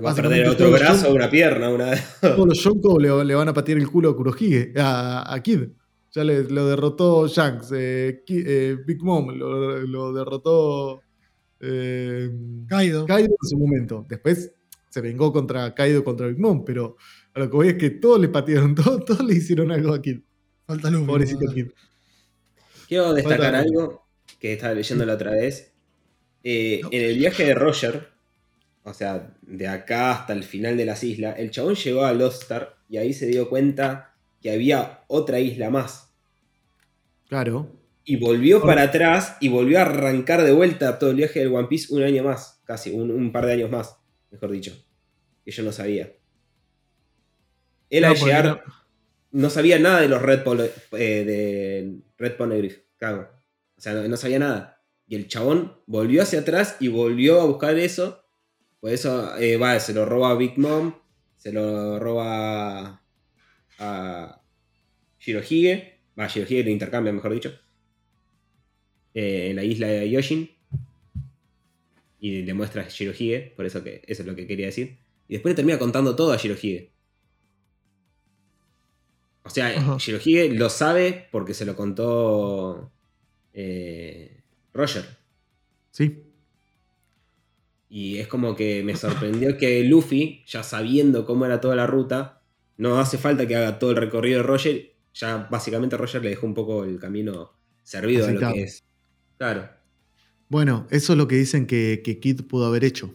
Va a perder otro brazo, show. una pierna, una. Todos los Yonko le, le van a patear el culo a Kurohige, a, a Kid. Ya le- lo derrotó Shanks. eh, Ki- eh, Big Mom lo, lo derrotó eh, Kaido. Kaido en su momento. Después se vengó contra Kaido contra Big Mom, pero a lo que voy es que todos le patearon, todos, todos le hicieron algo a Kid. Falta Luffy. Pobrecito. Kid. Quiero destacar Falta- algo que estaba leyendo la otra vez. Eh, No. En el viaje de Roger, o sea, de acá hasta el final de las islas, el chabón llegó a Lost Star y ahí se dio cuenta que había otra isla más. Claro. Y volvió para atrás y volvió a arrancar de vuelta todo el viaje del One Piece un año más, casi, un, un par de años más, mejor dicho. Que yo no sabía. Él No, al llegar no sabía nada de los Red, Pole- eh, de Red Poneglyph, claro. O sea, no, no sabía nada. Y el chabón volvió hacia atrás y volvió a buscar eso. Por eso eh, va, se lo roba a Big Mom, se lo roba a Shirohige. Va, Shirohige lo intercambia, mejor dicho. eh, en la isla de Yoshin. Y le muestra a Shirohige, por eso que eso es lo que quería decir. Y después le termina contando todo a Shirohige. O sea, Ajá. Shirohige lo sabe porque se lo contó eh, Roger. Sí. Y es como que me sorprendió que Luffy, ya sabiendo cómo era toda la ruta, no hace falta que haga todo el recorrido de Roger. Ya básicamente Roger le dejó un poco el camino servido a lo que es. Claro. Bueno, eso es lo que dicen que, que Kid pudo haber hecho.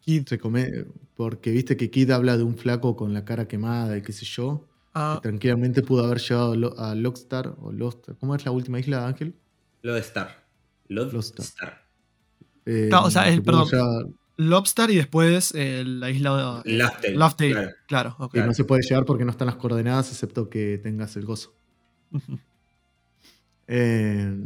Kid. Se come, porque viste que Kid habla de un flaco con la cara quemada y qué sé yo. Ah, que tranquilamente pudo haber llegado a Lo- a Lockstar o Lost. ¿Cómo es la última isla, Ángel? Lo de Eh, o sea, el- perdón. Lobster y después eh, la isla. Laughtale, Laughtale, claro. Claro, ok. que no se puede llegar porque no están las coordenadas, excepto que tengas el gozo. Eh,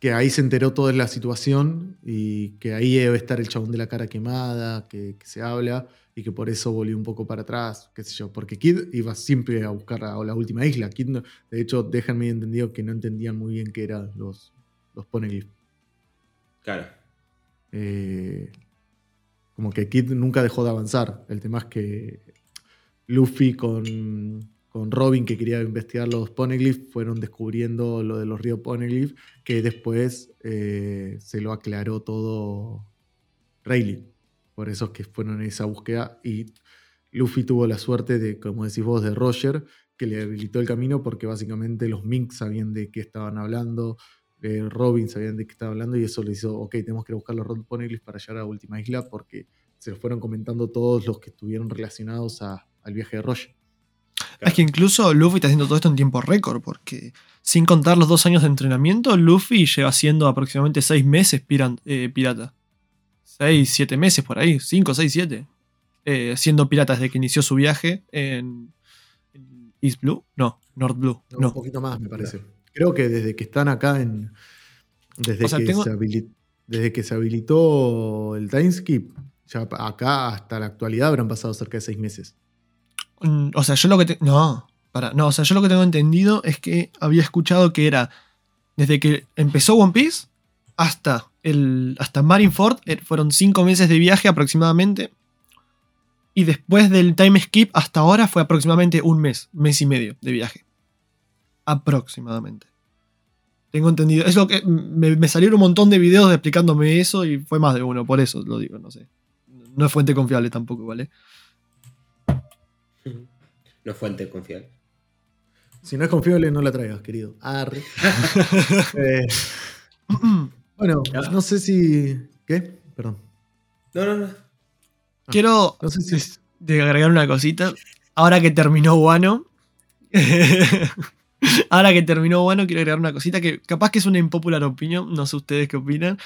que ahí se enteró toda la situación y que ahí debe estar el chabón de la cara quemada, que, que se habla y que por eso volvió un poco para atrás, qué sé yo, porque Kid iba siempre a buscar a la última isla. Kid no- de hecho, dejan medio entendido que no entendían muy bien qué eran los, los Poneglyph. Claro. Eh, como que Kid nunca dejó de avanzar. El tema es que Luffy con, con Robin, que quería investigar los Poneglyph, fueron descubriendo lo de los ríos Poneglyph, que después eh, se lo aclaró todo Rayleigh. Por eso es que fueron en esa búsqueda y Luffy tuvo la suerte de, como decís vos, de Roger, que le habilitó el camino porque básicamente los Minks sabían de qué estaban hablando, eh, Robin sabían de qué estaba hablando y eso le hizo, ok, tenemos que buscar los Red Poneglyphs para llegar a la última isla porque se lo fueron comentando todos los que estuvieron relacionados a- al viaje de Roger. Es que incluso Luffy está haciendo todo esto en tiempo récord, porque sin contar los dos años de entrenamiento, Luffy lleva siendo aproximadamente seis meses piran- eh, pirata. Seis, siete meses por ahí, cinco, seis, siete. Eh, siendo pirata desde que inició su viaje en, en East Blue. No, North Blue. No, No. Un poquito más, me parece. Creo que desde que están acá en. Desde, O sea, que, tengo- se habili- desde que se habilitó el timeskip, ya acá hasta la actualidad habrán pasado cerca de seis meses. Mm, O sea, yo lo que te- no, para, no, o sea, yo lo que tengo entendido es que había escuchado que era desde que empezó One Piece hasta el hasta Marineford eh, fueron cinco meses de viaje aproximadamente y después del time skip hasta ahora fue aproximadamente un mes, mes y medio de viaje, aproximadamente. Tengo entendido, es lo que me, me salieron un montón de videos explicándome eso y fue más de uno, por eso lo digo, no sé. No es fuente confiable tampoco, ¿vale? No es fuente confiable. Si no es confiable, no la traigas, querido. Arre. Eh, bueno, no sé si. ¿Qué? Perdón. No, no, no. Ah, Quiero no sé si... de agregar una cosita. Ahora que terminó Guano. Ahora que terminó Guano, quiero agregar una cosita que capaz que es una impopular opinión. No sé ustedes qué opinan.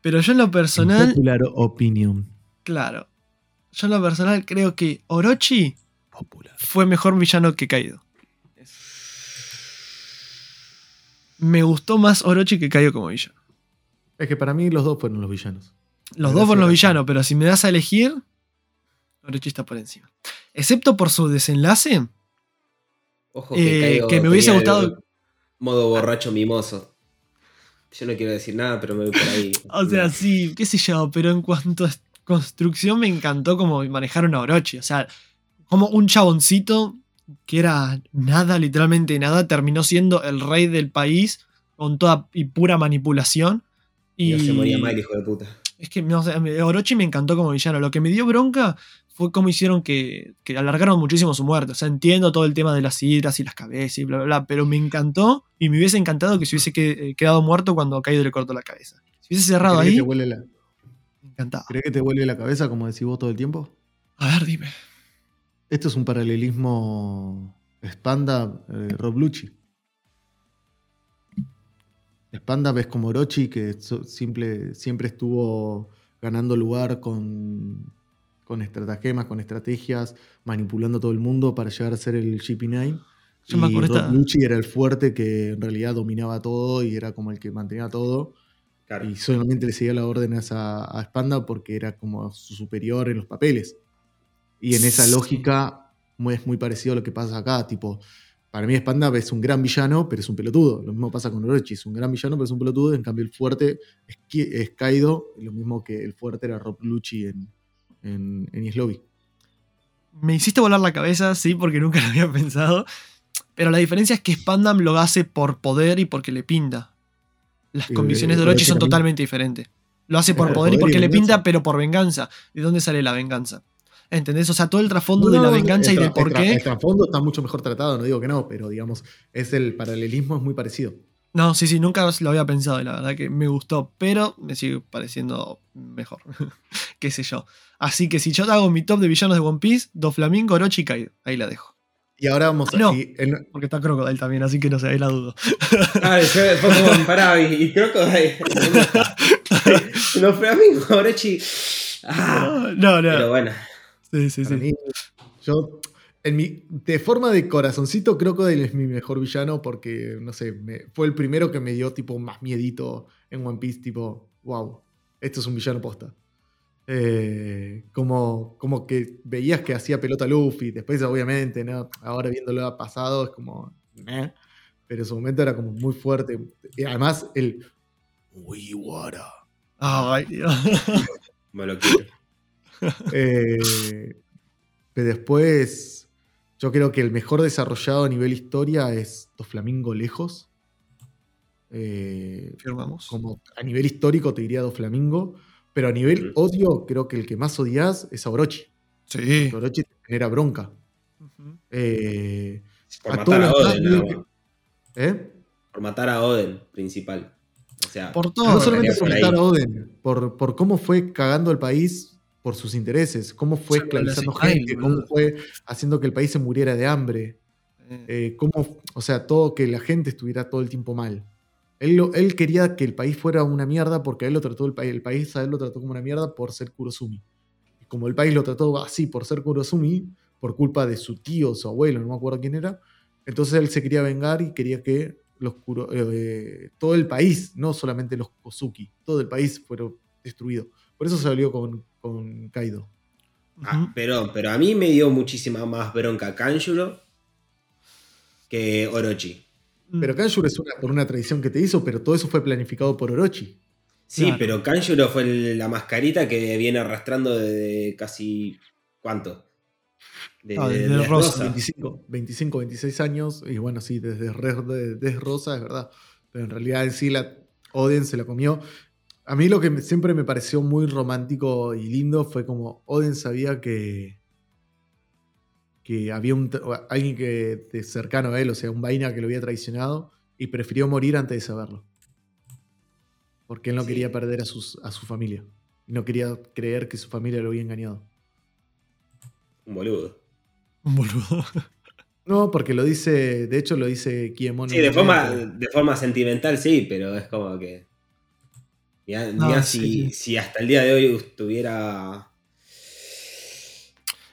Pero yo en lo personal. Impopular opinion. Claro. Yo en lo personal creo que Orochi fue mejor villano que Kaido. Me gustó más Orochi que Kaido como villano. Es que para mí los dos fueron los villanos. Los dos fueron los villanos, pero si me das a elegir, Orochi está por encima. Excepto por su desenlace. Ojo que, eh, me hubiese gustado. Modo borracho mimoso. Yo no quiero decir nada, pero me voy por ahí. o sea, sí, qué sé yo, pero en cuanto a construcción me encantó como manejaron a Orochi. O sea, como un chaboncito que era nada, literalmente nada, terminó siendo el rey del país con toda y pura manipulación. Y se moría mal, hijo de puta. Es que no Orochi me encantó como villano. Lo que me dio bronca fue cómo hicieron que, que, alargaron muchísimo su muerte. O sea, entiendo todo el tema de las hidras y las cabezas y bla, bla, bla, pero me encantó y me hubiese encantado que se hubiese eh, quedado muerto cuando Kaido le cortó la cabeza. Si hubiese cerrado ahí. Que te la... Me encantaba. ¿Crees que te vuelve la cabeza como decís vos todo el tiempo? A ver, dime. Esto es un paralelismo Spanda eh, Rob Lucci. Spanda ves como Orochi, que simple, siempre estuvo ganando lugar con, con estratagemas, con estrategias, manipulando a todo el mundo para llegar a ser el GP9. y Rob Lucci era el fuerte que en realidad dominaba todo y era como el que mantenía todo. Y solamente le seguía las órdenes a, a Spanda porque era como su superior en los papeles. Y en esa lógica es muy parecido a lo que pasa acá. Tipo, para mí Spanda es un gran villano, pero es un pelotudo. Lo mismo pasa con Orochi, es un gran villano, pero es un pelotudo. En cambio, el fuerte es, es Kaido, lo mismo que el fuerte era Rob Lucci en, en, en Me hiciste volar la cabeza, sí, porque nunca lo había pensado. Pero la diferencia es que Spandam lo hace por poder y porque le pinta. Las condiciones de Orochi son totalmente diferentes. Lo hace por poder, y porque le pinta, pero por venganza. ¿De dónde sale la venganza? ¿Entendés? O sea, todo el trasfondo de la venganza y del por qué. El, trasfondo está mucho mejor tratado, no digo que no, pero digamos, es el paralelismo es muy parecido. No, sí, sí, nunca lo había pensado y la verdad que me gustó, pero me sigue pareciendo mejor. Qué sé yo. Así que si yo te hago mi top de villanos de One Piece, Doflamingo, Orochi y Kaido. Ahí la dejo. Y ahora vamos a. No, porque está Crocodile también, así que no sé, ahí la dudo. Ah, Pokémon, pará, y, y Crocodile. Doflamingo, Orochi. Ah, no, no. Pero bueno. Sí, sí, sí. yo, en mi, de forma de corazoncito, creo que él es mi mejor villano porque, no sé, fue el primero que me dio tipo más miedito en One Piece, tipo, wow, esto es un villano posta. Eh, como, como que veías que hacía pelota Luffy, después obviamente, ¿no? ahora viéndolo pasado es como, pero en su momento era como muy fuerte. Y además el Wiwara. Ay, Dios. Me lo quiero. Eh, pero después, yo creo que el mejor desarrollado a nivel historia es Dos Flamingo Lejos. Eh, Firmamos. Como a nivel histórico te diría Dos Flamingo, pero a nivel odio, creo que el que más odias es a Orochi. Sí. Orochi te genera bronca. Eh, por matar a Oden. Por matar a Oden, principal. O sea, por todo. No solamente por matar a Oden, por, por cómo fue cagando el país por sus intereses, cómo fue esclavizando gente, cómo fue haciendo que el país se muriera de hambre, eh. Eh, cómo, o sea, todo que la gente estuviera todo el tiempo mal. Él, él quería que el país fuera una mierda porque a él lo trató el, el país a él lo trató como una mierda por ser Kurosumi. Y como el país lo trató así por ser Kurosumi, por culpa de su tío, su abuelo, no me acuerdo quién era, entonces él se quería vengar y quería que los eh, todo el país, no solamente los Kozuki, todo el país fuera destruido. Por eso salió con, con Kaido. Ah, pero, pero a mí me dio muchísima más bronca Kanjuro que Orochi. Mm. Pero Kanjuro es una, por una tradición que te hizo, pero todo eso fue planificado por Orochi. Sí, pero Kanjuro fue la mascarita que viene arrastrando desde casi. ¿Cuánto? De, ah, Rosa. 25, 25, 26 años. Y bueno, sí, desde, desde Rosa, es verdad. Pero en realidad en sí la Odin se la comió. A mí lo que siempre me pareció muy romántico y lindo fue como Oden sabía que. que había un, alguien que de cercano a él, o sea, un vaina que lo había traicionado y prefirió morir antes de saberlo. Porque él no quería perder a, sus, a su familia. No quería creer que su familia lo había engañado. Un boludo. Un boludo. No, porque lo dice, de hecho lo dice Kiemon. Sí, de forma, de forma sentimental sí, pero es como que... Ya, si, hasta el día de hoy estuviera...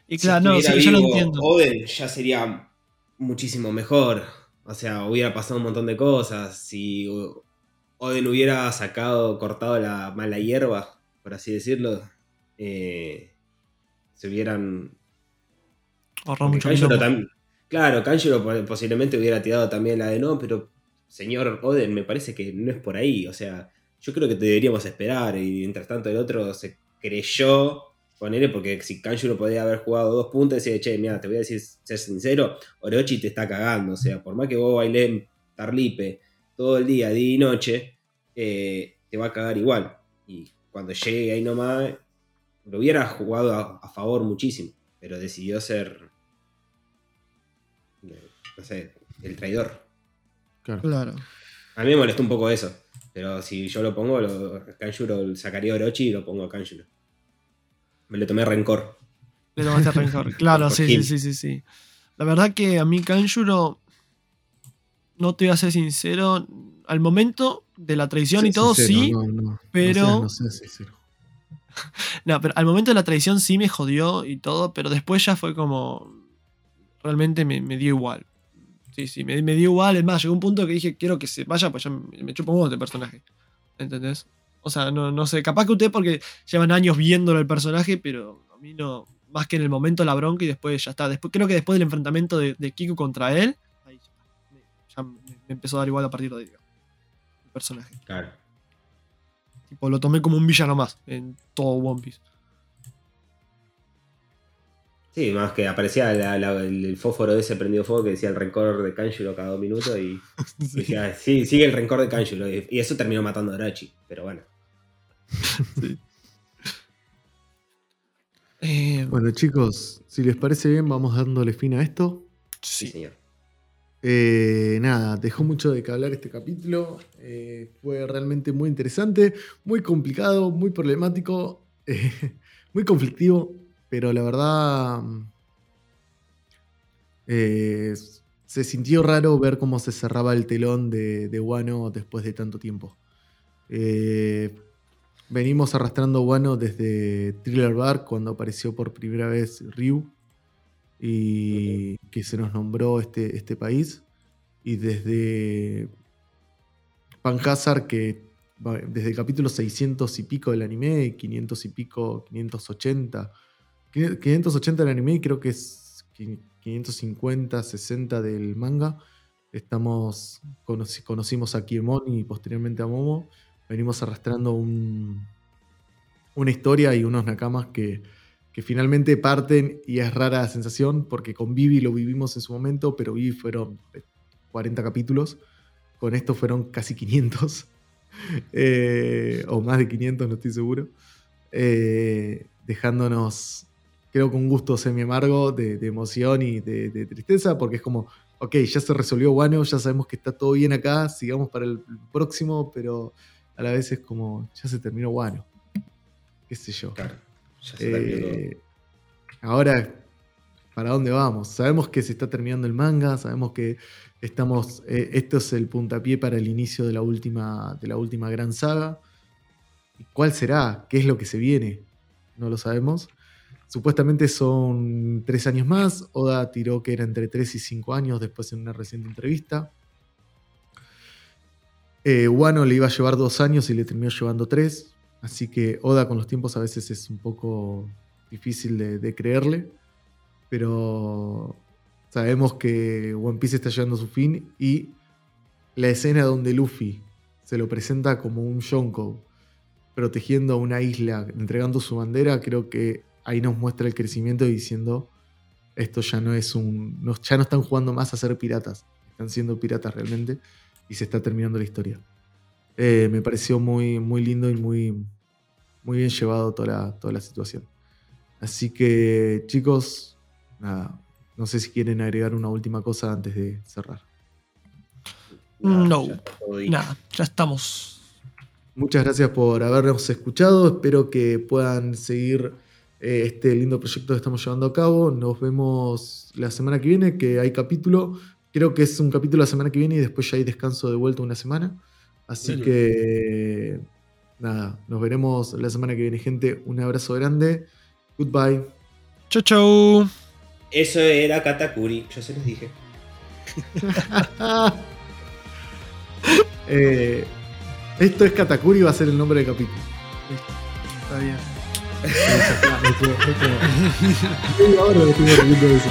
Y claro, no, sí, yo lo entiendo. Oden ya sería muchísimo mejor. O sea, hubiera pasado un montón de cosas. Si Oden hubiera sacado, cortado la mala hierba, por así decirlo, eh, se hubieran... Ahorrado mucho Claro, Kanjuro posiblemente hubiera tirado también la de no, pero señor Oden, me parece que no es por ahí. O sea, yo creo que deberíamos esperar. Y mientras tanto el otro se creyó ponerle, porque si Kanjuro podía haber jugado dos puntos, decía, che, mira, te voy a decir, ser sincero, Orochi te está cagando. O sea, por más que vos bailes Tarlipe todo el día, día y noche, eh, te va a cagar igual. Y cuando llegue ahí nomás, lo hubiera jugado a favor muchísimo, pero decidió ser no sé, el traidor. Claro. A mí me molestó un poco eso. Pero si yo lo pongo, lo, Kanjuro sacaría Orochi y lo pongo a Kanjuro. Me le tomé rencor. Le tomaste rencor. Claro, sí, sí, sí, sí, sí. La verdad que a mí Kanjuro, no te voy a ser sincero, al momento de la traición y todo, sí, pero... No, sé, sincero. no, pero al momento de la traición sí me jodió y todo, pero después ya fue como realmente me, dio igual. Sí, sí, me, dio igual. Es más, llegó un punto que dije, quiero que se vaya, pues ya me, chupo un este personaje. ¿Entendés? O sea, no, no sé, capaz que usted porque llevan años viéndolo el personaje, pero a mí no, más que en el momento la bronca y después ya está. Después, creo que después del enfrentamiento de, de Kiko contra él, ahí ya, me, empezó a dar igual a partir de ahí. El personaje. Claro. Tipo, lo tomé como un villano más en todo One Piece. Sí, más que aparecía el, fósforo de ese prendido fuego que decía el rencor de Kanjuro cada dos minutos y, decía, sí, sigue el rencor de Kanjuro. Y, eso terminó matando a Arachi, pero bueno. Eh, bueno, chicos, si les parece bien, vamos dándole fin a esto. Sí, señor. Eh, nada, dejó mucho de que hablar este capítulo. Eh, fue realmente muy interesante, muy complicado, muy problemático, muy conflictivo. Pero la verdad. Eh, se sintió raro ver cómo se cerraba el telón de, de Wano después de tanto tiempo. Eh, venimos arrastrando Wano desde Thriller Bark cuando apareció por primera vez Ryu y que se nos nombró este, este país. Y desde Pancasar, que desde el capítulo 600 y pico del anime, 500 y pico, 580 580 del anime creo que es 550, 60 del manga. Estamos, conocimos a Kiemon y posteriormente a Momo. Venimos arrastrando un, una historia y unos nakamas que, finalmente parten y es rara la sensación porque con Vivi lo vivimos en su momento, pero Vivi fueron 40 capítulos. Con esto fueron casi 500. Eh, o más de 500, no estoy seguro. Eh, dejándonos creo que un gusto semi amargo de, emoción y de, tristeza, porque es como, ok, ya se resolvió Wano, ya sabemos que está todo bien acá, sigamos para el próximo, pero a la vez es como, ya se terminó Wano. Qué sé yo. Claro, ya se eh, ahora, ¿para dónde vamos? Sabemos que se está terminando el manga, sabemos que estamos, eh, esto es el puntapié para el inicio de la última, de la última gran saga. ¿Cuál será? ¿Qué es lo que se viene? No lo sabemos. Supuestamente son tres años más. Oda tiró que era entre tres y cinco años después en una reciente entrevista. Eh, Wano le iba a llevar dos años y le terminó llevando tres. Así que Oda con los tiempos a veces es un poco difícil de, creerle. Pero sabemos que One Piece está llegando a su fin y la escena donde Luffy se lo presenta como un Yonko protegiendo a una isla, entregando su bandera, creo que ahí nos muestra el crecimiento diciendo, esto ya no es un, ya no están jugando más a ser piratas, están siendo piratas realmente y se está terminando la historia. Eh, me pareció muy, muy lindo y muy, muy bien llevado toda la, toda la situación. Así que chicos, nada, no sé si quieren agregar una última cosa antes de cerrar. No, nada, ya estamos. Muchas gracias por habernos escuchado. Espero que puedan seguir este lindo proyecto que estamos llevando a cabo. Nos vemos la semana que viene, que hay capítulo. Creo que es un capítulo la semana que viene y después ya hay descanso de vuelta una semana. Así que nada, nos veremos la semana que viene, gente. Un abrazo grande. Goodbye. Chau, chau. Eso era Katakuri, yo se los dije. Eh, esto es Katakuri, va a ser el nombre del capítulo. Está bien. Ahora lo estoy eso.